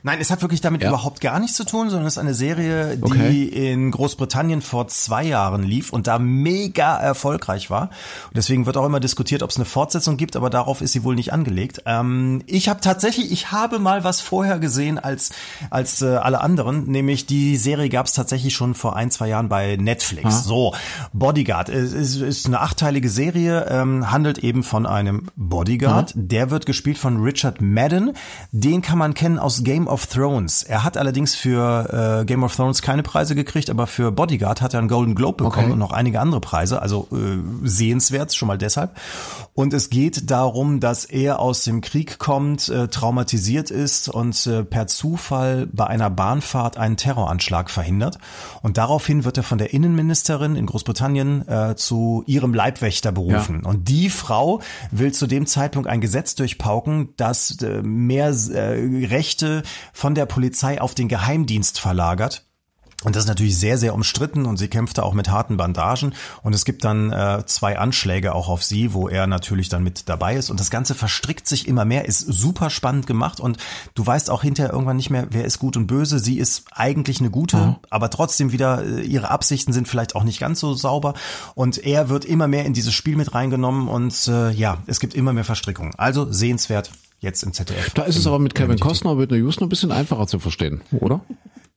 Nein, es hat wirklich damit Ja. überhaupt gar nichts zu tun, sondern es ist eine Serie, die Okay. in Großbritannien vor zwei Jahren lief und da mega erfolgreich war. Und deswegen wird auch immer diskutiert, ob es eine Fortsetzung gibt, aber darauf ist sie wohl nicht angelegt. Ähm, ich habe tatsächlich, ich habe mal was vorher gesehen als als äh, alle anderen, nämlich die Serie gab es tatsächlich schon vor ein zwei Jahren bei Netflix. So, Bodyguard es ist, ist eine achteilige Serie, ähm, handelt eben von einem Bodyguard. Der wird gespielt von Richard Madden. Den kann man kennen aus Game of Thrones. Er hat allerdings für äh, Game of Thrones keine Preise gekriegt, aber für Bodyguard hat er einen Golden Globe bekommen Okay. und noch einige andere Preise. Also äh, sehenswert, schon mal deshalb. Und es geht darum, dass er aus dem Krieg kommt, äh, traumatisiert ist und äh, per Zufall bei einer Bahnfahrt einen Terroranschlag verhindert. Und daraufhin wird er von der Innenministerin in Großbritannien äh, zu ihrem Leibwächter berufen. Und die Frau will zu dem Zeitpunkt ein Gesetz durchpauken, das äh, mehr äh, Rechte von der Polizei auf den Geheimdienst verlagert. Und das ist natürlich sehr, sehr umstritten und sie kämpfte auch mit harten Bandagen. Und es gibt dann äh, zwei Anschläge auch auf sie, wo er natürlich dann mit dabei ist. Und das Ganze verstrickt sich immer mehr, ist super spannend gemacht. Und du weißt auch hinterher irgendwann nicht mehr, wer ist gut und böse. Sie ist eigentlich eine gute, aber trotzdem wieder, äh, ihre Absichten sind vielleicht auch nicht ganz so sauber. Und er wird immer mehr in dieses Spiel mit reingenommen. Und äh, ja, es gibt immer mehr Verstrickungen. Also sehenswert jetzt im ZDF. Da ist es aber mit Kevin Costner Whitney Houston ein bisschen einfacher zu verstehen, oder?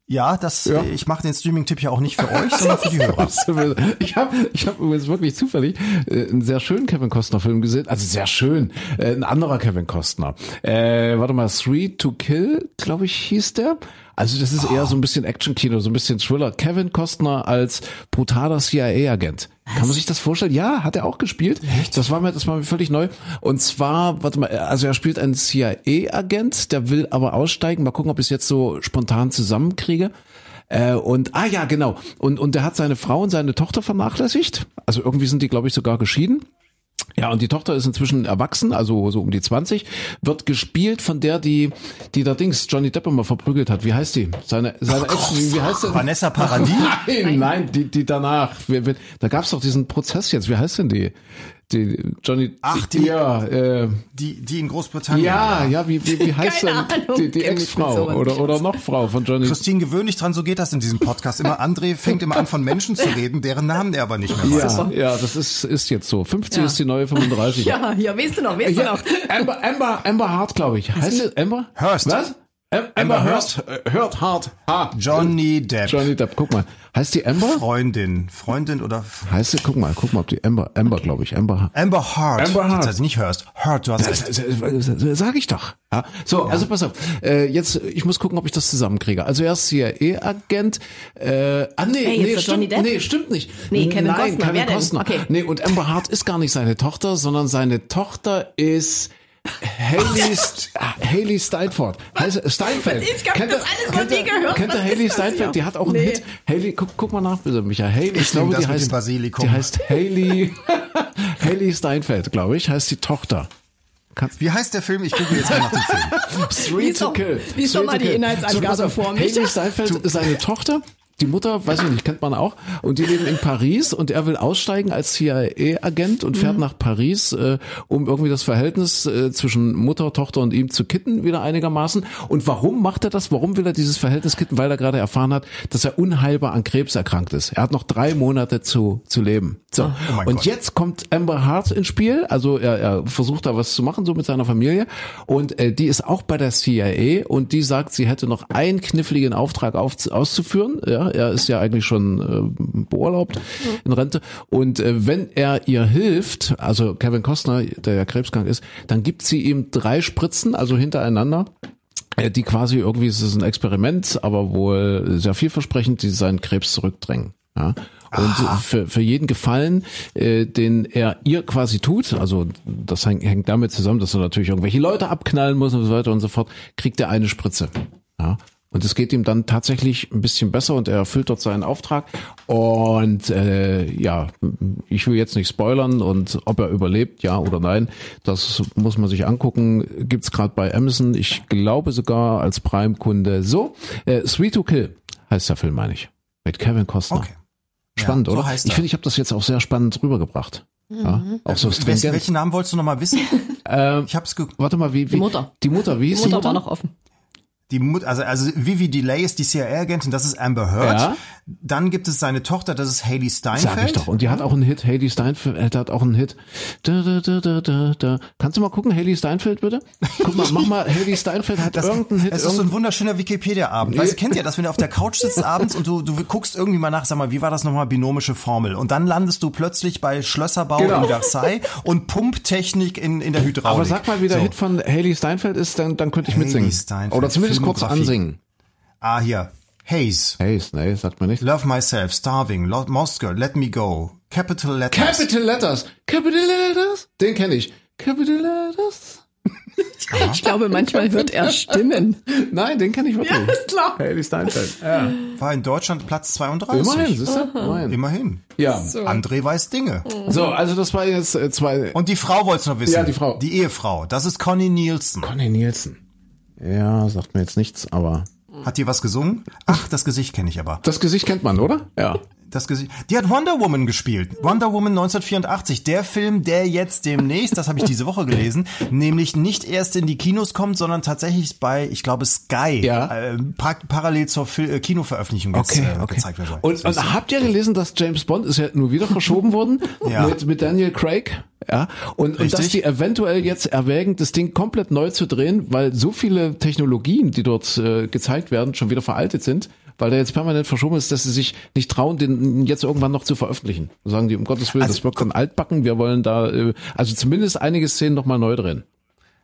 Ja, das, äh, ich mache den Streaming-Tipp ja auch nicht für euch, sondern für die Hörer. Ich habe ich hab übrigens wirklich zufällig äh, einen sehr schönen Kevin Costner Film gesehen, also sehr schön, äh, ein anderer Kevin Costner. Äh, warte mal, Three to Kill, glaube ich, hieß der. Also das ist eher so ein bisschen Action-Kino, so ein bisschen Thriller. Kevin Costner als brutaler CIA-Agent. Kann man sich das vorstellen? Ja, hat er auch gespielt. Das war mir, das war mir völlig neu. Und zwar, warte mal, also er spielt einen CIA-Agent, der will aber aussteigen. Mal gucken, ob ich es jetzt so spontan zusammenkriege. Äh, und ah ja, genau. Und und der hat seine Frau und seine Tochter vernachlässigt. Also irgendwie sind die, glaube ich, sogar geschieden. Ja, und die Tochter ist inzwischen erwachsen, also so um die 20, wird gespielt von der, die, die da Dings Johnny Depp immer verprügelt hat. Wie heißt die? Seine, seine Ex, wie, wie heißt sie? Vanessa Paradis? Nein, nein, die, die danach. Da gab's doch diesen Prozess jetzt. Wie heißt denn die? Die Johnny. Ach, die- Ja, äh, Die, die in Großbritannien. ja, ja, wie, wie, wie heißt denn die, die Ex-Frau oder, oder noch Frau von Johnny Christine, gewöhn dich dran, so geht das in diesem Podcast. Immer André fängt immer an, von Menschen zu reden, deren Namen er aber nicht mehr weiß. Ja, ja, das ist, ist jetzt so. 50 Ja. ist die neue 35. Ja, ja, weißt du noch, weißt du Ja, noch. Amber, Amber, Amber Hart, glaube ich. Heißt sie Amber? Hearst. Was? Am- Amber Hurst. Äh, Hurt Hart. Ha. Johnny Depp. Johnny Depp. Guck mal. Heißt die Amber? Freundin. Freundin oder Heißt sie? Guck mal. Guck mal, ob die Amber, Amber, glaube ich. Amber. Amber Hart. Amber Hart. Das heißt nicht Hearst. Hart, du hast Das, recht. das, das, das sag ich doch. Ja. So, also pass auf. Äh, jetzt, ich muss gucken, ob ich das zusammenkriege. Also er ist CIA-Agent. Äh, ah, nee, Ey, jetzt nee, stimmt, Depp? nee, stimmt nicht. Nee, Kevin Nein, Costner. Kevin Wer denn? Costner. Okay. Nee, und Amber Hart ist gar nicht seine Tochter, sondern seine Tochter ist Haley, Haley Steinfeld. Heißt, Steinfeld. Ich hab Kennt das alles noch kennt nie gehört. Kennt ihr Haley ist Steinfeld? Die hat auch einen Nee. Hit. Haley, guck, guck mal nach, bitte, Micha. Haley, ich, Ich glaube, die heißt, Basilikum. die heißt Haley, Haley Steinfeld, glaube ich, heißt die Tochter. Wie heißt der Film? Ich gucke jetzt mal nach dem Film. Three to doch- Kill. lies doch Three mal die. Inhaltsangabe vor, Micha. Haley Steinfeld ist seine Tochter. Die Mutter, weiß ich nicht, kennt man auch. Und die leben in Paris und er will aussteigen als CIA-Agent und Mhm. fährt nach Paris, äh, um irgendwie das Verhältnis äh, zwischen Mutter, Tochter und ihm zu kitten, wieder einigermaßen. Und warum macht er das? Warum will er dieses Verhältnis kitten? Weil er gerade erfahren hat, dass er unheilbar an Krebs erkrankt ist. Er hat noch drei Monate zu, zu leben. So. Oh mein und Gott. jetzt kommt Amber Hart ins Spiel. Also er, er versucht da was zu machen, so mit seiner Familie. Und äh, die ist auch bei der CIA und die sagt, sie hätte noch einen kniffligen Auftrag auf, auszuführen. Ja, er ist ja eigentlich schon äh, beurlaubt in Rente. Und äh, wenn er ihr hilft, also Kevin Costner, der ja krebskrank ist, dann gibt sie ihm drei Spritzen, also hintereinander äh, die quasi irgendwie, es ist ein Experiment, aber wohl sehr vielversprechend, die seinen Krebs zurückdrängen. Ja? Und für, für jeden Gefallen, äh, den er ihr quasi tut, also das hängt, hängt damit zusammen, dass er natürlich irgendwelche Leute abknallen muss und so weiter und so fort, kriegt er eine Spritze. Ja? Und es geht ihm dann tatsächlich ein bisschen besser und er erfüllt dort seinen Auftrag. Und äh, ja, ich will jetzt nicht spoilern und ob er überlebt, ja oder nein, das muss man sich angucken. Gibt's gerade bei Amazon, ich glaube sogar als Prime-Kunde. So, äh, Sweet to Kill heißt der Film, meine ich. Mit Kevin Costner. Okay. Spannend, Ja, so oder? heißt ich finde, ich habe das jetzt auch sehr spannend rübergebracht. Ja, auch so Welchen, stringent. welchen Namen wolltest du noch mal wissen? Ähm, Ich hab's ge warte mal, wie, wie Die Mutter. Die Mutter, wie hieß Die die Mutter Mutter? war noch offen. Die Mut, also, also Vivi Delay ist die CIA-Agentin, das ist Amber Heard. Ja. Dann gibt es seine Tochter, das ist Haley Sag Steinfeld. ich doch. Und die hat auch einen Hit. Haley Steinfeld hat auch einen Hit. Da, da, da, da, da, da. Kannst du mal gucken, Haley Steinfeld bitte? Guck mal, mach mal, Haley Steinfeld hat Das, irgendeinen Hit. es ist so ein wunderschöner Wikipedia-Abend. Weißt du, kennt ihr das, wenn du auf der Couch sitzt abends und du, du guckst irgendwie mal nach, sag mal, wie war das nochmal, binomische Formel? Und dann landest du plötzlich bei Schlösserbau Genau. in Versailles und Pumptechnik in, in der Hydraulik. aber sag mal, wie der so. Hit von Haley Steinfeld ist, dann, dann könnte ich Haley mitsingen. Steinfeld, Oder zumindest kurz ansingen. Ah, hier. Haze. Hey, nee, sagt man nicht. Love Myself, Starving, Lo- Moscow, Let Me Go, Capital Letters. Capital Letters. Capital Letters. Den kenne ich. Capital Letters. Ich glaube, manchmal wird er stimmen. Nein, den kenne ich wirklich. Ja, ist klar. Haley Steinfeld. Ja. War in Deutschland Platz 32. Immerhin, siehst du? Immerhin. Immerhin. Ja. André weiß Dinge. So, also das war jetzt äh, zwei. Und die Frau wollt's noch wissen. Ja, die Frau. Die Ehefrau. Das ist Connie Nielsen. Conny Nielsen. Ja, sagt mir jetzt nichts, aber Hat die was gesungen? Ach, das Gesicht kenne ich aber. das Gesicht kennt man, oder? Ja. Das Gesicht. Die hat Wonder Woman gespielt. Wonder Woman 1984. Der Film, der jetzt demnächst, das habe ich diese Woche gelesen, nämlich nicht erst in die Kinos kommt, sondern tatsächlich bei, ich glaube, Sky Ja. äh, par parallel zur Fil äh, Kinoveröffentlichung jetzt, Okay, äh, okay. gezeigt wird. Und, und habt ihr gelesen, dass James Bond ist ja nur wieder verschoben worden Ja. mit, mit Daniel Craig? Ja. Und, und dass die eventuell jetzt erwägen, das Ding komplett neu zu drehen, weil so viele Technologien, die dort äh, gezeigt werden, schon wieder veraltet sind, weil der jetzt permanent verschoben ist, dass sie sich nicht trauen, den jetzt irgendwann noch zu veröffentlichen. Sagen die, um Gottes Willen, Also, das wirkt dann altbacken, wir wollen da, äh, also zumindest einige Szenen nochmal neu drehen.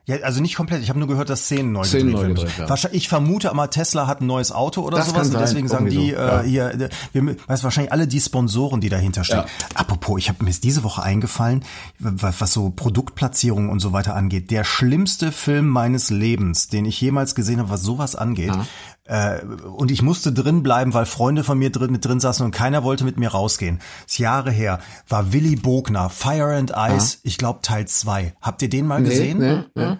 Ja, also nicht komplett. Ich habe nur gehört, dass Szenen neu Szenen gedreht neu werden. gedreht. Wahrscheinlich, ich vermute aber, Tesla hat ein neues Auto oder Das sowas kann und sein, deswegen sagen die so, ja. äh, hier, äh, wir, weißt wahrscheinlich alle die Sponsoren, die dahinter stehen. Ja. Apropos, ich habe mir diese Woche eingefallen, was, was so Produktplatzierung und so weiter angeht. Der schlimmste Film meines Lebens, den ich jemals gesehen habe, was sowas angeht. Äh, und ich musste drin bleiben, weil Freunde von mir drin, mit drin saßen und keiner wollte mit mir rausgehen. Das ist Jahre her. War Willy Bogner, Fire and Ice, ich glaube Teil 2. Habt ihr den mal gesehen? nee, nee.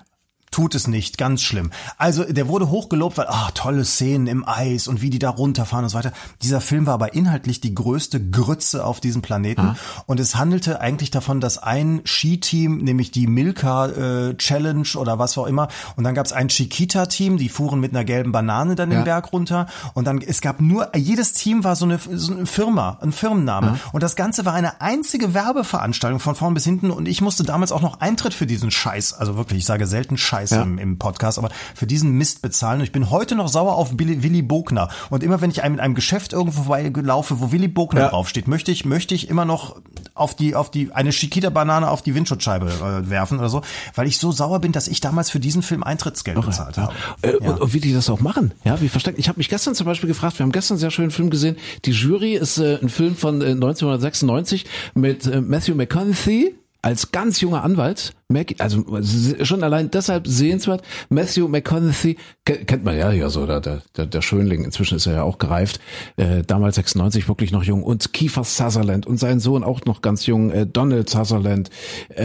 Tut es nicht, ganz schlimm. Also der wurde hochgelobt, weil, ah, tolle Szenen im Eis und wie die da runterfahren und so weiter. Dieser Film war aber inhaltlich die größte Grütze auf diesem Planeten. Und es handelte eigentlich davon, dass ein Skiteam, nämlich die Milka äh, Challenge oder was auch immer, und dann gab es ein Chiquita-Team, die fuhren mit einer gelben Banane dann den Ja. Berg runter. Und dann, es gab nur, jedes Team war so eine, so eine Firma, ein Firmenname. Und das Ganze war eine einzige Werbeveranstaltung von vorn bis hinten. Und ich musste damals auch noch Eintritt für diesen Scheiß, also wirklich, ich sage selten Scheiß Ja. im, im Podcast, aber für diesen Mist bezahlen. Und ich bin heute noch sauer auf Billy, Willy Bogner. Und immer wenn ich einem, mit einem Geschäft irgendwo vorbeilaufe, wo Willy Bogner Ja. draufsteht, möchte ich, möchte ich immer noch auf die, auf die, eine Chiquita-Banane auf die Windschutzscheibe äh, werfen oder so, weil ich so sauer bin, dass ich damals für diesen Film Eintrittsgeld bezahlt habe. Äh, und, und wie die das auch machen, ja, wie versteckt. Ich habe mich gestern zum Beispiel gefragt, wir haben gestern einen sehr schönen Film gesehen. Die Jury ist äh, ein Film von äh, 1996 mit äh, Matthew McConaughey als ganz junger Anwalt. Also schon allein deshalb sehenswert. Matthew McConaughey ke- kennt man ja, ja so der, der, der Schönling. Inzwischen ist er ja auch gereift. Äh, damals 96 wirklich noch jung und Kiefer Sutherland und sein Sohn auch noch ganz jung. Äh, Donald Sutherland. Äh,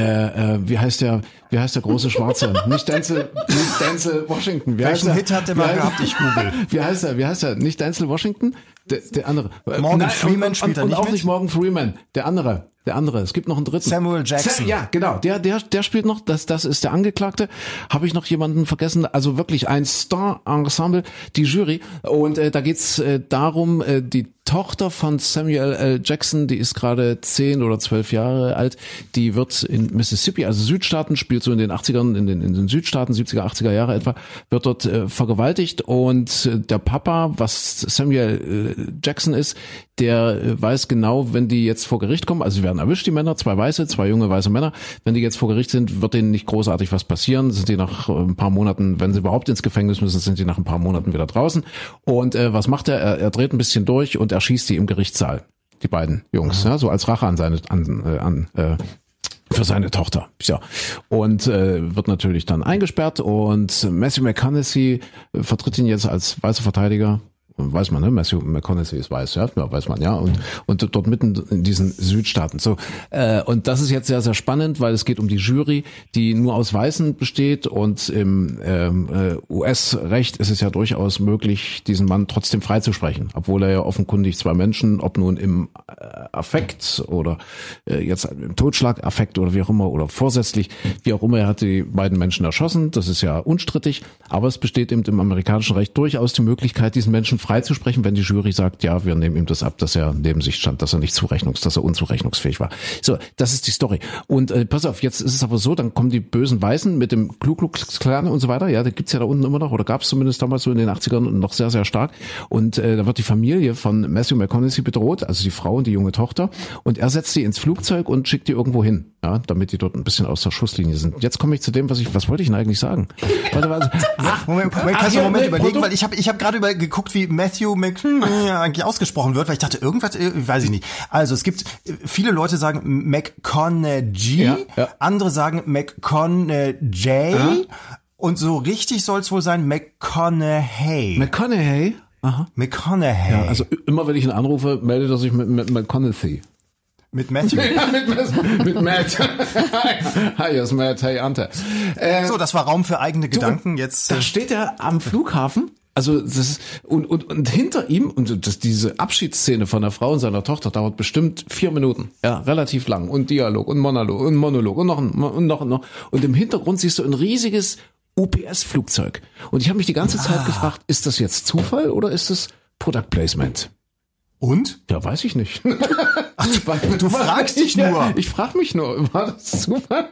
äh, wie heißt der? Wie heißt der große Schwarze? nicht Denzel, nicht Denzel Washington. Wie heißt Welchen? Hit hat der mal gehabt? Ich google. Wie heißt er? Wie heißt er? Nicht Denzel Washington? Der, der andere. Morgan Freeman und, spielt und, er und nicht auch mit? nicht Morgan Freeman. Der andere. Der andere. Es gibt noch einen dritten. Samuel Jackson. Sa ja, genau. Der, der, der spielt noch. Das, das ist der Angeklagte. Habe ich noch jemanden vergessen? Also wirklich ein Star-Ensemble, die Jury. Und äh, da geht's äh, darum, äh, die Tochter von Samuel L. Jackson, die ist gerade zehn oder zwölf Jahre alt. Die wird in Mississippi, also Südstaaten, spielt so in den 80ern, in den, in den Südstaaten, 70er, 80er Jahre etwa, wird dort äh, vergewaltigt und äh, der Papa, was Samuel äh, Jackson ist, der äh, weiß genau, wenn die jetzt vor Gericht kommen, also sie werden erwischt, die Männer, zwei weiße, zwei junge weiße Männer, wenn die jetzt vor Gericht sind, wird denen nicht großartig was passieren, sind die nach äh, ein paar Monaten, wenn sie überhaupt ins Gefängnis müssen, sind sie nach ein paar Monaten wieder draußen. Und äh, was macht er? er? Er dreht ein bisschen durch und erschießt die im Gerichtssaal. Die beiden Jungs, ja, so als Rache an seine an, äh, an äh, für seine Tochter. Ja. Und äh, wird natürlich dann eingesperrt und Matthew McConaughey äh, vertritt ihn jetzt als weißer Verteidiger weiß man, ne? Matthew McConaughey ist weiß, ja, weiß man, ja, und und dort mitten in diesen Südstaaten. So äh, und das ist jetzt sehr sehr spannend, weil es geht um die Jury, die nur aus Weißen besteht und im ähm, äh, US-Recht ist es ja durchaus möglich, diesen Mann trotzdem freizusprechen, obwohl er ja offenkundig zwei Menschen, ob nun im äh, Affekt oder äh, jetzt im Totschlagaffekt oder wie auch immer oder vorsätzlich, wie auch immer, er hat die beiden Menschen erschossen. Das ist ja unstrittig, aber es besteht eben im amerikanischen Recht durchaus die Möglichkeit, diesen Menschen freizusprechen, wenn die Jury sagt, ja, wir nehmen ihm das ab, dass er neben sich stand, dass er nicht zurechnungs, dass er unzurechnungsfähig war. So, das ist die Story. Und äh, pass auf, jetzt ist es aber so, dann kommen die bösen Weißen mit dem Ku Klux Klan und so weiter. Ja, da gibt's ja da unten immer noch, oder gab es zumindest damals so in den 80ern noch sehr, sehr stark. Und äh, da wird die Familie von Matthew McConaughey bedroht, also die Frau und die junge Tochter. Und er setzt die ins Flugzeug und schickt die irgendwo hin, ja, damit die dort ein bisschen aus der Schusslinie sind. Jetzt komme ich zu dem, was ich, was wollte ich denn eigentlich sagen? Warte, warte. Ach, Moment, Moment, kannst du einen Moment überlegen, weil ich habe ich hab gerade über geguckt, wie Matthew Mc eigentlich ausgesprochen wird, weil ich dachte, irgendwas, äh, weiß ich nicht. Also es gibt, äh, viele Leute sagen McConaughey, Ja, ja. andere sagen McConaughey und so richtig soll es wohl sein McConaughey. McConaughey? Aha. McConaughey. Ja, also immer wenn ich ihn anrufe, meldet er sich mit, mit McConaughey. mit Matthew. mit, mit Matt. Hi, hier ist Matt. Hey, Ante. Äh, so, das war Raum für eigene Gedanken. Jetzt da äh, steht er am Flughafen. Also das und, und, und hinter ihm, und das, diese Abschiedsszene von der Frau und seiner Tochter dauert bestimmt vier Minuten. Ja, relativ lang. Und Dialog und Monolog und Monolog und noch ein, und noch und noch. Und im Hintergrund siehst du ein riesiges UPS-Flugzeug. Und ich habe mich die ganze Zeit gefragt, ist das jetzt Zufall oder ist das Product Placement? und? Ja, weiß ich nicht. Ach, du, du fragst dich Ja, nur. Ich frage mich nur, war das? Oder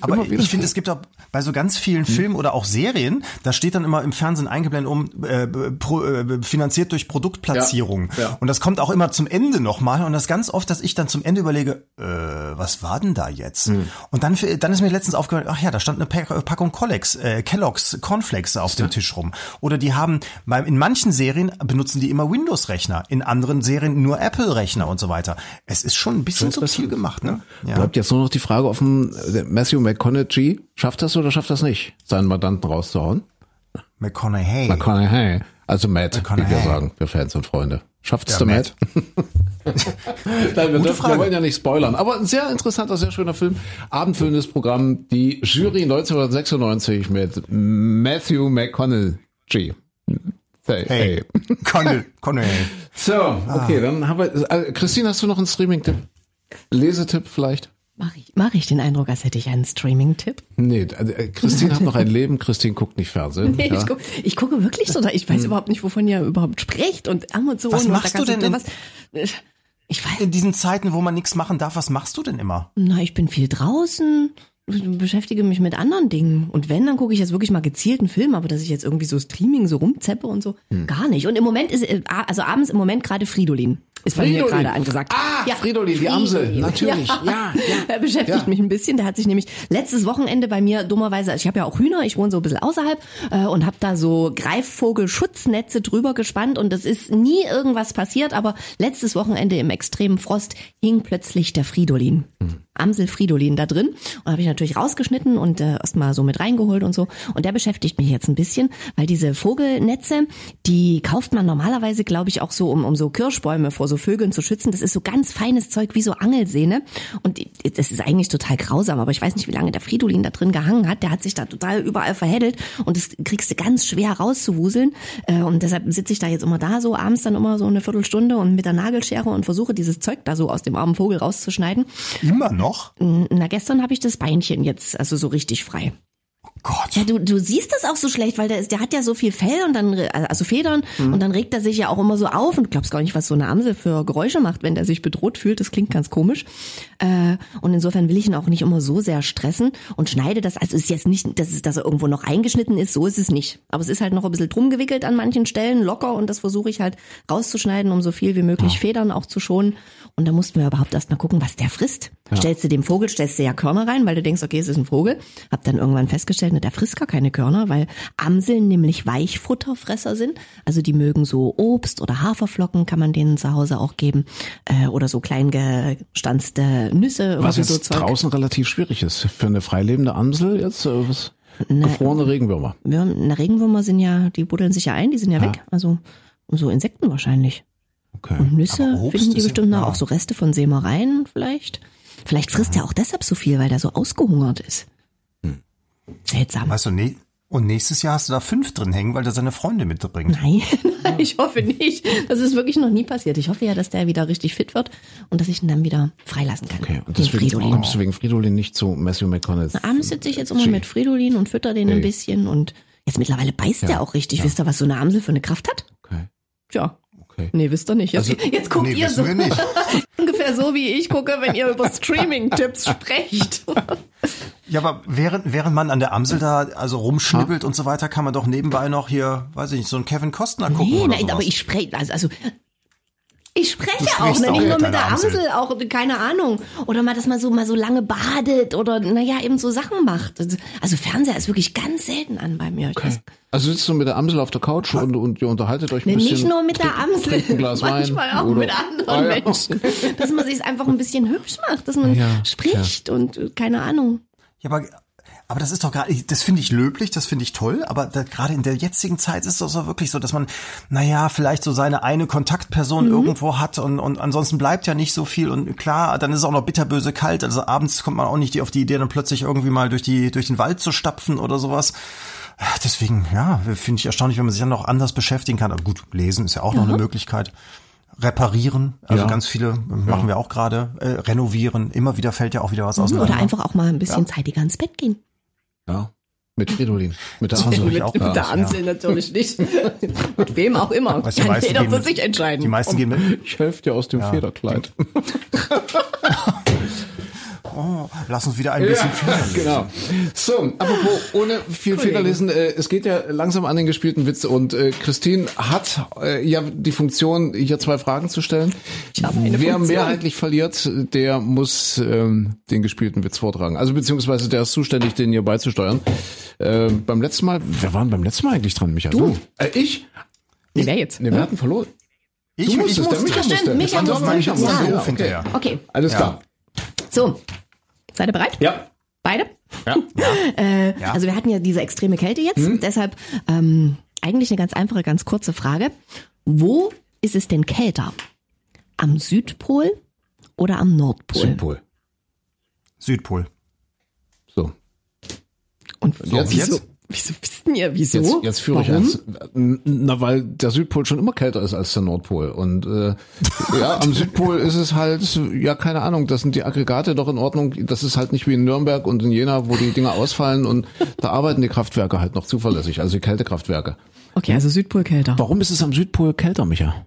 Aber ich finde, es gibt auch bei so ganz vielen Filmen oder auch Serien, da steht dann immer im Fernsehen eingeblendet um äh, pro, äh, finanziert durch Produktplatzierung. Ja, ja. Und das kommt auch immer zum Ende nochmal. Und das ganz oft, dass ich dann zum Ende überlege, äh, was war denn da jetzt? Hm. Und dann, dann ist mir letztens aufgefallen, ach ja, da stand eine Pack- Packung Collex, äh, Kellogg's Cornflakes auf dem Tisch rum. Oder die haben, in manchen Serien benutzen die immer Windows-Rechner, in anderen Serien nur Apple-Rechner und so weiter. Es ist schon ein bisschen subtil gemacht, ne? Bleibt jetzt nur noch die Frage offen, Matthew McConaughey, schafft das oder schafft das nicht, seinen Mandanten rauszuhauen? McConaughey. McConaughey, also Matt, wie McConaughey. wir sagen, wir Fans und Freunde. Schafft es Ja, der Matt? Nein, wir, dürfen, wir wollen ja nicht spoilern, aber ein sehr interessanter, sehr schöner Film. Abendfüllendes Programm, die Jury 1996 mit Matthew McConaughey. Hey. Hey. Connell, Connell. So, okay, dann haben wir. Äh, Christine, hast du noch einen Streaming-Tipp? Lesetipp vielleicht? Mache ich, mach ich den Eindruck, als hätte ich einen Streaming-Tipp? Nee, äh, Christine hat noch ein Leben, Christine guckt nicht Fernsehen. Nee, ja. ich, guck, ich gucke wirklich so, ich weiß überhaupt nicht, wovon ihr überhaupt sprecht und Amazon Was und machst da du denn was, Ich weiß, In diesen Zeiten, wo man nichts machen darf, was machst du denn immer? na, ich bin viel draußen, beschäftige mich mit anderen Dingen. Und wenn, dann gucke ich jetzt wirklich mal gezielten Film, aber dass ich jetzt irgendwie so Streaming so rumzeppe und so, Hm. gar nicht. Und im Moment ist, äh, also abends im Moment gerade Fridolin. Ist bei mir Fridolin. gerade angesagt. Ah, Fridolin, die Amsel. Natürlich. Ja, ja. Er beschäftigt Ja. mich ein bisschen. Der hat sich nämlich letztes Wochenende bei mir dummerweise, also ich habe ja auch Hühner, ich wohne so ein bisschen außerhalb äh, und habe da so Greifvogelschutznetze drüber gespannt und es ist nie irgendwas passiert, aber letztes Wochenende im extremen Frost hing plötzlich der Fridolin. Amsel Fridolin da drin und habe ich natürlich rausgeschnitten und äh, erstmal so mit reingeholt und so und der beschäftigt mich jetzt ein bisschen, weil diese Vogelnetze, die kauft man normalerweise, glaube ich, auch so um, um so Kirschbäume vor so Vögeln zu schützen. Das ist so ganz feines Zeug wie so Angelsehne und das ist eigentlich total grausam, aber ich weiß nicht, wie lange der Fridolin da drin gehangen hat. Der hat sich da total überall verheddelt und das kriegst du ganz schwer rauszuwuseln äh, und deshalb sitze ich da jetzt immer da so abends dann immer so eine Viertelstunde und mit der Nagelschere und versuche dieses Zeug da so aus dem armen Vogel rauszuschneiden. Immer noch? Na, gestern habe ich das Beinchen jetzt also so richtig frei. Gott. Ja, du, du siehst das auch so schlecht, weil der, ist, der hat ja so viel Fell und dann, also Federn, Mhm. und dann regt er sich ja auch immer so auf und du glaubst gar nicht, was so eine Amsel für Geräusche macht, wenn der sich bedroht fühlt. Das klingt ganz komisch. Äh, und insofern will ich ihn auch nicht immer so sehr stressen und schneide das. Also es ist jetzt nicht, dass, es, dass er irgendwo noch eingeschnitten ist, so ist es nicht. Aber es ist halt noch ein bisschen drum gewickelt an manchen Stellen, locker und das versuche ich halt rauszuschneiden, um so viel wie möglich Federn auch zu schonen. Und da mussten wir überhaupt erst mal gucken, was der frisst. Stellst du dem Vogel, stellst du ja Körner rein, weil du denkst, okay, es ist ein Vogel. Hab dann irgendwann festgestellt, ne, der frisst gar keine Körner, weil Amseln nämlich Weichfutterfresser sind. Also die mögen so Obst oder Haferflocken, kann man denen zu Hause auch geben. Äh, oder so klein gestanzte Nüsse. Was jetzt so Zeug. draußen relativ schwierig ist. Für eine freilebende Amsel jetzt, äh, was? Gefrorene Regenwürmer. Würm- na, Regenwürmer sind ja, die buddeln sich ja ein, die sind ja, weg. Also so Insekten wahrscheinlich. Okay. Und Nüsse finden die ja- bestimmt noch, ja. auch so Reste von Sämereien vielleicht. Vielleicht frisst er auch deshalb so viel, weil der so ausgehungert ist. Seltsam. Weißt du, nee. Und nächstes Jahr hast du da fünf drin hängen, weil der seine Freunde mitbringt. Nein, ich hoffe nicht. Das ist wirklich noch nie passiert. Ich hoffe ja, dass der wieder richtig fit wird und dass ich ihn dann wieder freilassen kann. Okay, und deswegen Fridolin. kommst du wegen Fridolin nicht zu Matthew McConaughey. Abends sitze ich jetzt immer mit Fridolin und fütter den ein Ey. bisschen und jetzt mittlerweile beißt der auch richtig. Wisst ihr, was so eine Amsel für eine Kraft hat? Okay, Tja. okay. Nee, wisst ihr nicht. Jetzt, Also, jetzt guckt nee, ihr so. wir nicht. Ungefähr so, wie ich gucke, wenn ihr über Streaming-Tipps sprecht. Ja, aber während, während man an der Amsel da also rumschnibbelt und so weiter, kann man doch nebenbei noch hier, weiß ich nicht, so einen Kevin Costner gucken Nee, oder nein, sowas. aber ich spreche, also, also ich spreche auch, ne? auch nicht nur mit der Amsel. Amsel, auch keine Ahnung. Oder mal, dass man so mal so lange badet oder naja, eben so Sachen macht. Also Fernseher ist wirklich ganz selten an bei mir. Weiß, Also sitzt du mit der Amsel auf der Couch und, und ihr unterhaltet euch ein Nee, bisschen. nicht nur mit der Amsel, manchmal auch oder- mit anderen Ah, ja. Menschen. Dass man sich einfach ein bisschen hübsch macht, dass man Ja, spricht und äh, keine Ahnung. Ja, aber, aber das ist doch gerade, das finde ich löblich, das finde ich toll, aber gerade in der jetzigen Zeit ist es doch wirklich so, dass man, naja, vielleicht so seine eine Kontaktperson Mhm. irgendwo hat und, und ansonsten bleibt ja nicht so viel und klar, dann ist es auch noch bitterböse kalt, also abends kommt man auch nicht auf die Idee, dann plötzlich irgendwie mal durch die, durch den Wald zu stapfen oder sowas. Deswegen, ja, finde ich erstaunlich, wenn man sich dann noch anders beschäftigen kann. Aber gut, lesen ist ja auch noch eine Möglichkeit. Reparieren, also Ja. ganz viele machen wir auch gerade, äh, renovieren, immer wieder fällt ja auch wieder was auseinander. Oder einfach auch mal ein bisschen zeitiger ins Bett gehen. Ja. Mit Fridolin. Mit der versuche ich auch mit, mit der gerade, Amsel natürlich nicht. mit wem auch immer. Weißt Kann meisten jeder gehen für mit- sich entscheiden. Die meisten gehen mit, Ich helfe dir aus dem Federkleid. oh, lass uns wieder ein bisschen Federn lesen. Genau. So, apropos ohne viel Federlesen, äh, es geht ja langsam an den gespielten Witz und äh, Christine hat äh, ja die Funktion, hier zwei Fragen zu stellen. Ich habe eine Wer Funktion. mehrheitlich verliert, der muss ähm, den gespielten Witz vortragen. Also beziehungsweise der ist zuständig, den hier beizusteuern. Äh, beim letzten Mal, wer war denn beim letzten Mal eigentlich dran, Micha? Du. Äh, ich? Nee, wer jetzt? Nee, wir hatten verloren. Ich, Du ich musstest, der musste. Micha Stimmt, musste. Micha Das war musste. Micha Ja. musste. Ja, okay. Okay, Alles Ja. klar. so. Seid ihr bereit? Ja. Beide? Ja. Äh, Ja. Also wir hatten ja diese extreme Kälte jetzt, Hm? deshalb ähm, eigentlich eine ganz einfache, ganz kurze Frage. Wo ist es denn kälter? Am Südpol oder am Nordpol? Südpol. Südpol. So. Und jetzt- wieso, jetzt? Wieso wissen ihr, wieso? Jetzt, jetzt führe ich Warum? eins. Na, weil der Südpol schon immer kälter ist als der Nordpol. Und äh, ja, am Südpol ist es halt, ja, keine Ahnung, das sind die Aggregate doch in Ordnung. Das ist halt nicht wie in Nürnberg und in Jena, wo die Dinger ausfallen und da arbeiten die Kraftwerke halt noch zuverlässig, also die Kältekraftwerke. Okay, also Südpol kälter. Warum ist es am Südpol kälter, Micha?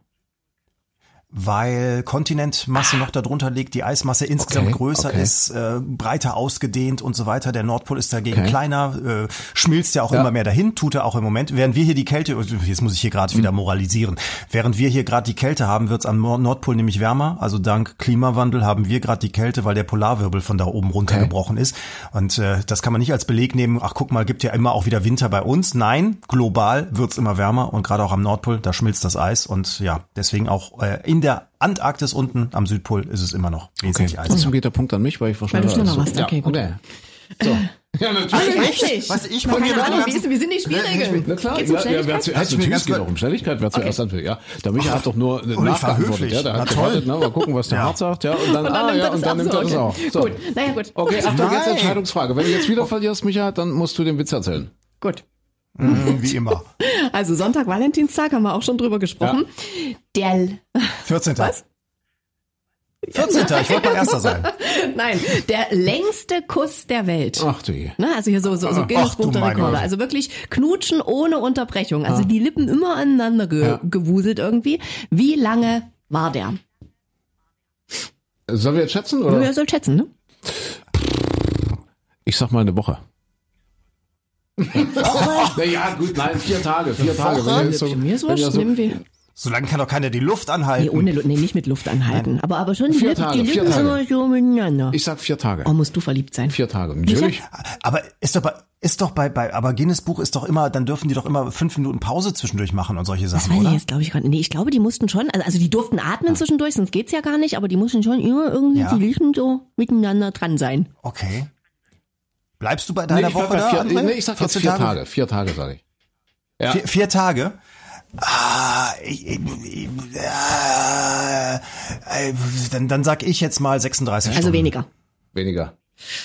Weil Kontinentmasse noch darunter liegt, die Eismasse insgesamt Okay, größer okay. ist, äh, breiter ausgedehnt und so weiter. Der Nordpol ist dagegen Okay. kleiner, äh, schmilzt ja auch Ja. immer mehr dahin, tut er auch im Moment. Während wir hier die Kälte, jetzt muss ich hier gerade Mhm. wieder moralisieren, während wir hier gerade die Kälte haben, wird es am Nord- Nordpol nämlich wärmer. Also dank Klimawandel haben wir gerade die Kälte, weil der Polarwirbel von da oben runtergebrochen ist. Und äh, das kann man nicht als Beleg nehmen, ach guck mal, gibt ja immer auch wieder Winter bei uns. Nein, global wird's immer wärmer und gerade auch am Nordpol, da schmilzt das Eis. Und ja, deswegen auch äh, in der Antarktis unten am Südpol ist es immer noch Okay. wesentlich eisig. Trotzdem geht der Punkt an mich, weil ich war Weil du schneller warst. Ja, Okay, gut. okay. So. Ja, natürlich. Du, ich hier mit Ahnung, wie sind die Spielregeln? Na klar, ja, ja, wer zuerst, mir natürlich geht doch um Schnelligkeit, wer zuerst anfängt, ja. Der Micha hat doch nur Oh, nachgeantwortet, ja, der Na hat toll. gewartet, na, mal gucken, was der Ja. Hart sagt, ja, und dann, Und dann ah, nimmt ja, er das und dann auch nimmt er das auch. okay. So. Gut, naja gut. Okay, Achtung, jetzt. Entscheidungsfrage. Wenn du jetzt wieder verlierst, Micha, dann musst du den Witz erzählen. Gut. Mhm, Wie immer. Also Sonntag, Valentinstag, haben wir auch schon drüber gesprochen. Der, 14. Was? 14. Ich wollte mal Erster sein. Nein, der längste Kuss der Welt. Ach du je. Ne, also hier so, so, so Guinness Buch der Rekorde. Also wirklich knutschen ohne Unterbrechung. Also die Lippen immer aneinander ge Ja. gewuselt irgendwie. Wie lange war der? Sollen wir jetzt schätzen? Oder? ihr sollt schätzen, ne? Ich sag mal eine Woche. Naja, gut, nein, vier Tage, vier Tage. Wenn ihr so, Mir ist wenn ihr wurscht, so, nehmen wir. Solange kann doch keiner die Luft Nee, anhalten. ohne, Lu- nee, nicht mit Luft anhalten. Aber, aber schon die Vier Lippen, Tage, die vier Lippen Tage. immer so miteinander. ich sag vier Tage. Oh, musst du verliebt sein. Vier Tage, natürlich. Aber ist doch bei, ist doch bei, bei, aber Guinness Buch ist doch immer, dann dürfen die doch immer fünf Minuten Pause zwischendurch machen und solche Das Sachen, weiß ich oder? jetzt, glaube ich, gerade. Nee, ich glaube, die mussten schon, also, also die durften atmen zwischendurch, sonst geht's ja gar nicht, aber die mussten schon immer irgendwie Ja. die Lippen so miteinander dran sein. Okay. Bleibst du bei Nee, deiner bleib Woche da? vier, nee, ich sag jetzt 14 vier Tage. Vier Tage, sage ich. Ja. Vier, vier Tage? Ah, ich, ich, ich, äh, äh, dann, dann sag ich jetzt mal 36 Also Stunden. weniger. Weniger.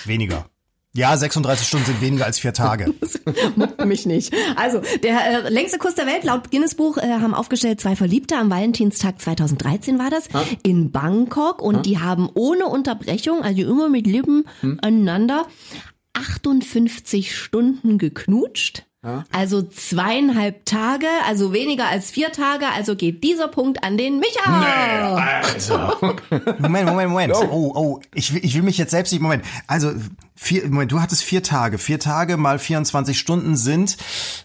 Weniger. Ja, 36 Stunden sind weniger als vier Tage. Mich nicht. Also, der äh, längste Kuss der Welt laut Guinness Buch äh, haben aufgestellt zwei Verliebte am Valentinstag 2013 war das in Bangkok und die haben ohne Unterbrechung, also immer mit Lippen aneinander 58 Stunden geknutscht. Also zweieinhalb Tage, also weniger als vier Tage, also geht dieser Punkt an den Micha. Also. Moment, Moment, Moment. Oh, oh, ich will, ich will mich jetzt selbst nicht, Moment. Also, vier, Moment, du hattest vier Tage. Vier Tage mal 24 Stunden sind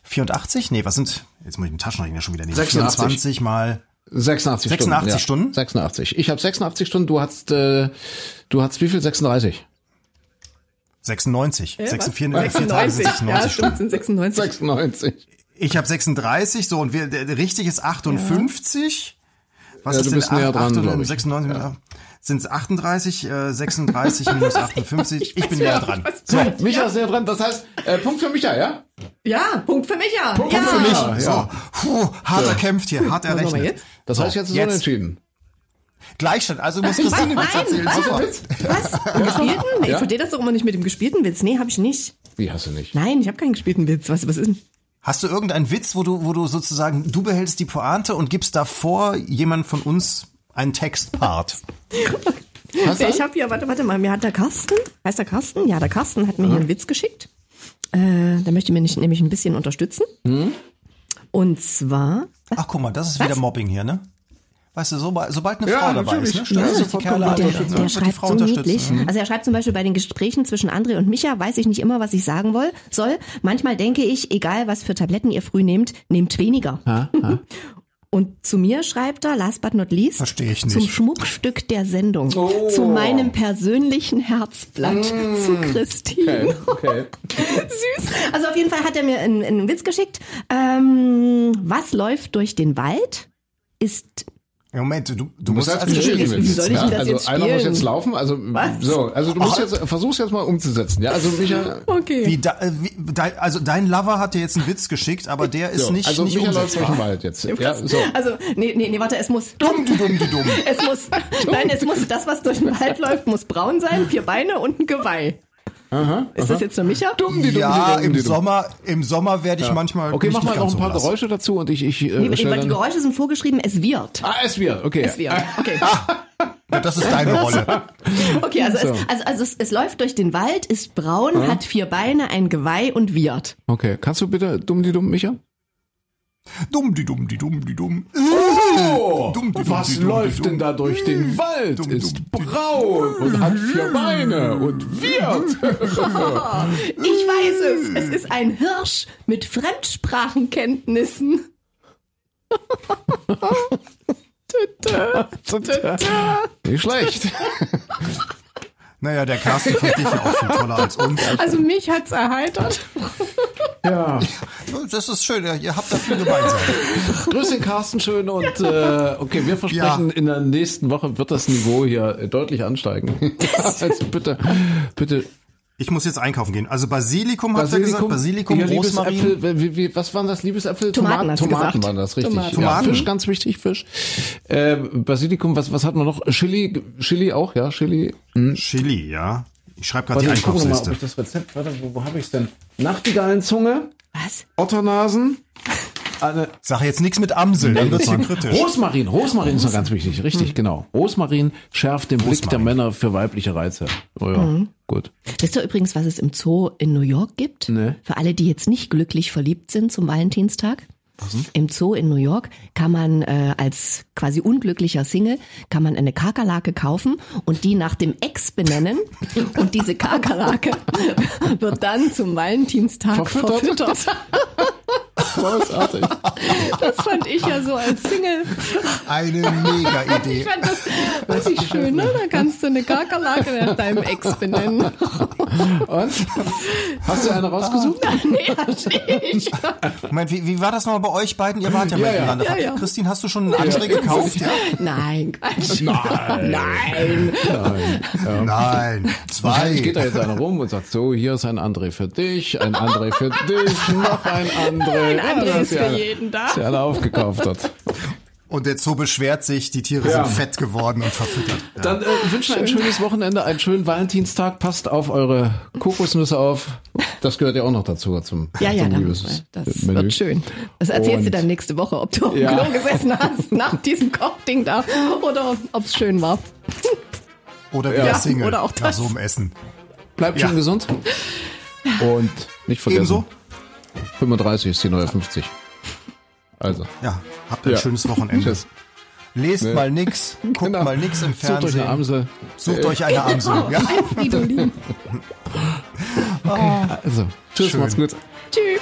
84? Nee, was sind, jetzt muss ich den Taschenrechner schon wieder nehmen. 86. 24 mal, 86, 86 Stunden. ja. Stunden? 86. Ich habe 86 Stunden, du hast, äh, du hast wie viel? 36. 96. 46, vier, vier Tage sind 96 Stunden. sind 96. 96. Ich habe 36, so, und wir, der, der richtig ist 58. Was Ja, ist du denn bist näher acht- dran, acht oder glaub ich. 96 mit, sind es 38, äh, 36 minus 58. Ich bin näher dran. So, Micha ist sehr dran. Das heißt, äh, Punkt für Micha, ja? Ja, Punkt für Micha. Punkt ja. für mich. So, Ja. puh, hart erkämpft hier, hart errechnet. Das heißt, jetzt ist jetzt. unentschieden. Gleichstand, also muss Christine Was? Witz erzählen. Super. Was? Einen gespielten? Nee, Ja. Ich verstehe das doch immer nicht mit dem gespielten Witz. Nee, habe ich nicht. Wie hast du nicht? Nein, ich habe keinen gespielten Witz. Was, was ist denn? Hast du irgendeinen Witz, wo du, wo du sozusagen, du behältst die Pointe und gibst davor jemand von uns einen Textpart? Ich habe hier, warte, warte mal, mir hat der Carsten, heißt der Carsten? Ja, der Carsten hat mir hier einen Witz geschickt. Äh, der möchte mir nicht, nämlich ein bisschen unterstützen. Und zwar, Ach, guck mal, das ist wieder Mobbing hier, ne? Weißt du, so, sobald eine Ja, Frau dabei ist, ne? Ja, du die Kerle der, der- wird die schreibt Frau so niedlich. Also er schreibt zum Beispiel bei den Gesprächen zwischen André und Micha, weiß ich nicht immer, was ich sagen woll, soll. Manchmal denke ich, egal was für Tabletten ihr früh nehmt, nehmt weniger. Und zu mir schreibt er, last but not least, Versteh ich zum nicht. Schmuckstück der Sendung, Oh. zu meinem persönlichen Herzblatt, zu Christine. Okay, okay. Süß. Also auf jeden Fall hat er mir einen, einen Witz geschickt. Ähm, was läuft durch den Wald? Ist Moment, du, du, Du musst musst als als wie- soll ich denn das also jetzt einer muss spielen? jetzt laufen, also Was? so, also du musst jetzt versuch's jetzt mal umzusetzen, ja? Also Micha, okay. Wie, da, äh, wie, dein, also dein Lover hat dir jetzt einen Witz geschickt, aber der ist so, nicht, also nicht Micha läuft durch den umsetzbar. Wald jetzt. Ja, so. Also, nee, nee, nee, warte, es muss. Dumm, die dumm, die dumm. Es muss. Nein, es muss, das, was durch den Wald läuft, muss braun sein, vier Beine und ein Geweih. Ist das jetzt für Micha? Dumm, die dumm, Ja, die dumm, im dumm. Sommer, im Sommer werde ich manchmal Okay, mach mal noch ein paar so blass. Geräusche dazu und ich, ich äh, Nee, die. Geräusche sind vorgeschrieben, es wird. Ah, es wird, okay. Es wird. Okay. Ja, das ist deine Rolle. Okay, also, So. es, also, also es, es läuft durch den Wald, ist braun, hat vier Beine, ein Geweih und wird. Okay, kannst du bitte dumm, die dumm, Micha? Dumm, die dumm, die dumm, die dumm. Oh, was läuft denn da durch den Wald? Dumm, ist braun und hat vier Beine und wird. Ich weiß es. Es ist ein Hirsch mit Fremdsprachenkenntnissen. Nicht schlecht. Naja, der Carsten fand dich ja auch viel toller als uns. Also mich hat's erheitert. Ja. Das ist schön, ja, ihr habt da viel gemeinsam. Grüß den Carsten schön und äh, okay, wir versprechen, Ja. in der nächsten Woche wird das Niveau hier deutlich ansteigen. also bitte, bitte. Ich muss jetzt einkaufen gehen. Also Basilikum, habt ihr gesagt? Basilikum, ja, Rosmarin. Liebesäpfel, wie, wie, was waren das? Liebesäpfel? Tomaten Tomaten gesagt. waren das, richtig. Tomaten. Ja, Tomaten. Fisch, ganz wichtig, Fisch. Äh, Basilikum, was, was hat man noch? Chili, Chili auch, ja, Chili. Chili, ja. Ich schreibe gerade die gucke mal, ob Einkaufsliste. ich das Rezept, warte, wo, wo habe ich es denn? Nachtigallenzunge, Was? Otternasen, eine, Sag jetzt nichts mit Amsel, dann wird's hier kritisch. Rosmarin, Rosmarin ist noch ganz wichtig, richtig, genau. Rosmarin schärft den Blick der Rosmarin. Männer für weibliche Reize. Oh ja, gut. Wisst ihr übrigens, was es im Zoo in New York gibt? Nee. Für alle, die jetzt nicht glücklich verliebt sind zum Valentinstag. Im Zoo in New York kann man äh, als quasi unglücklicher Single kann man eine Kakerlake kaufen und die nach dem Ex benennen und diese Kakerlake wird dann zum Valentinstag Verfüttert. verfüttert. Großartig. Das fand ich ja so als Single. Eine mega Idee. Ich fand das richtig schön, ne? Da kannst du eine Kakerlake nach deinem Ex benennen. Und? Hast du eine rausgesucht? nee, hatte ich. Moment, wie, wie war das nochmal bei euch beiden? Ihr wart ja, Ja, ja. miteinander. Ja, ja. Christine, hast du schon eine andere gekauft? Ja? Nein, Quatsch. Nein. Nein. Nein. Nein, Wahrscheinlich geht zwei. da jetzt einer rum und sagt, so, hier ist ein André für dich, ein André für dich, noch ein André. Ein André Ja, ist für ihr- jeden da. dass ihr alle aufgekauft hat. Und der Zoo beschwert sich, die Tiere Ja. sind fett geworden und verfüttert. Ja. Dann äh, wünschen ein schönes Wochenende, einen schönen Valentinstag. Passt auf eure Kokosnüsse auf. Das gehört ja auch noch dazu zum, Ja, ja, zum dann, Liebes- das Menü. wird schön. Das erzählst du Und- dann nächste Woche, ob du auf dem Ja. Klo gesessen hast nach diesem Kochding da oder ob es schön war. Oder wieder Ja, Single oder auch nach das. so einem Essen. Bleibt Ja. schön gesund. Und nicht vergessen, Ebenso. 35 ist die neue 50. Also, Ja, habt ein Ja. schönes Wochenende. tschüss. Lest Ne. mal nix, guckt Genau. mal nix im Sucht euch Fernsehen. eine Amsel. Sucht euch eine Amsel. Ja? Fridolin. Also, tschüss, Schön. macht's gut. Tschüss.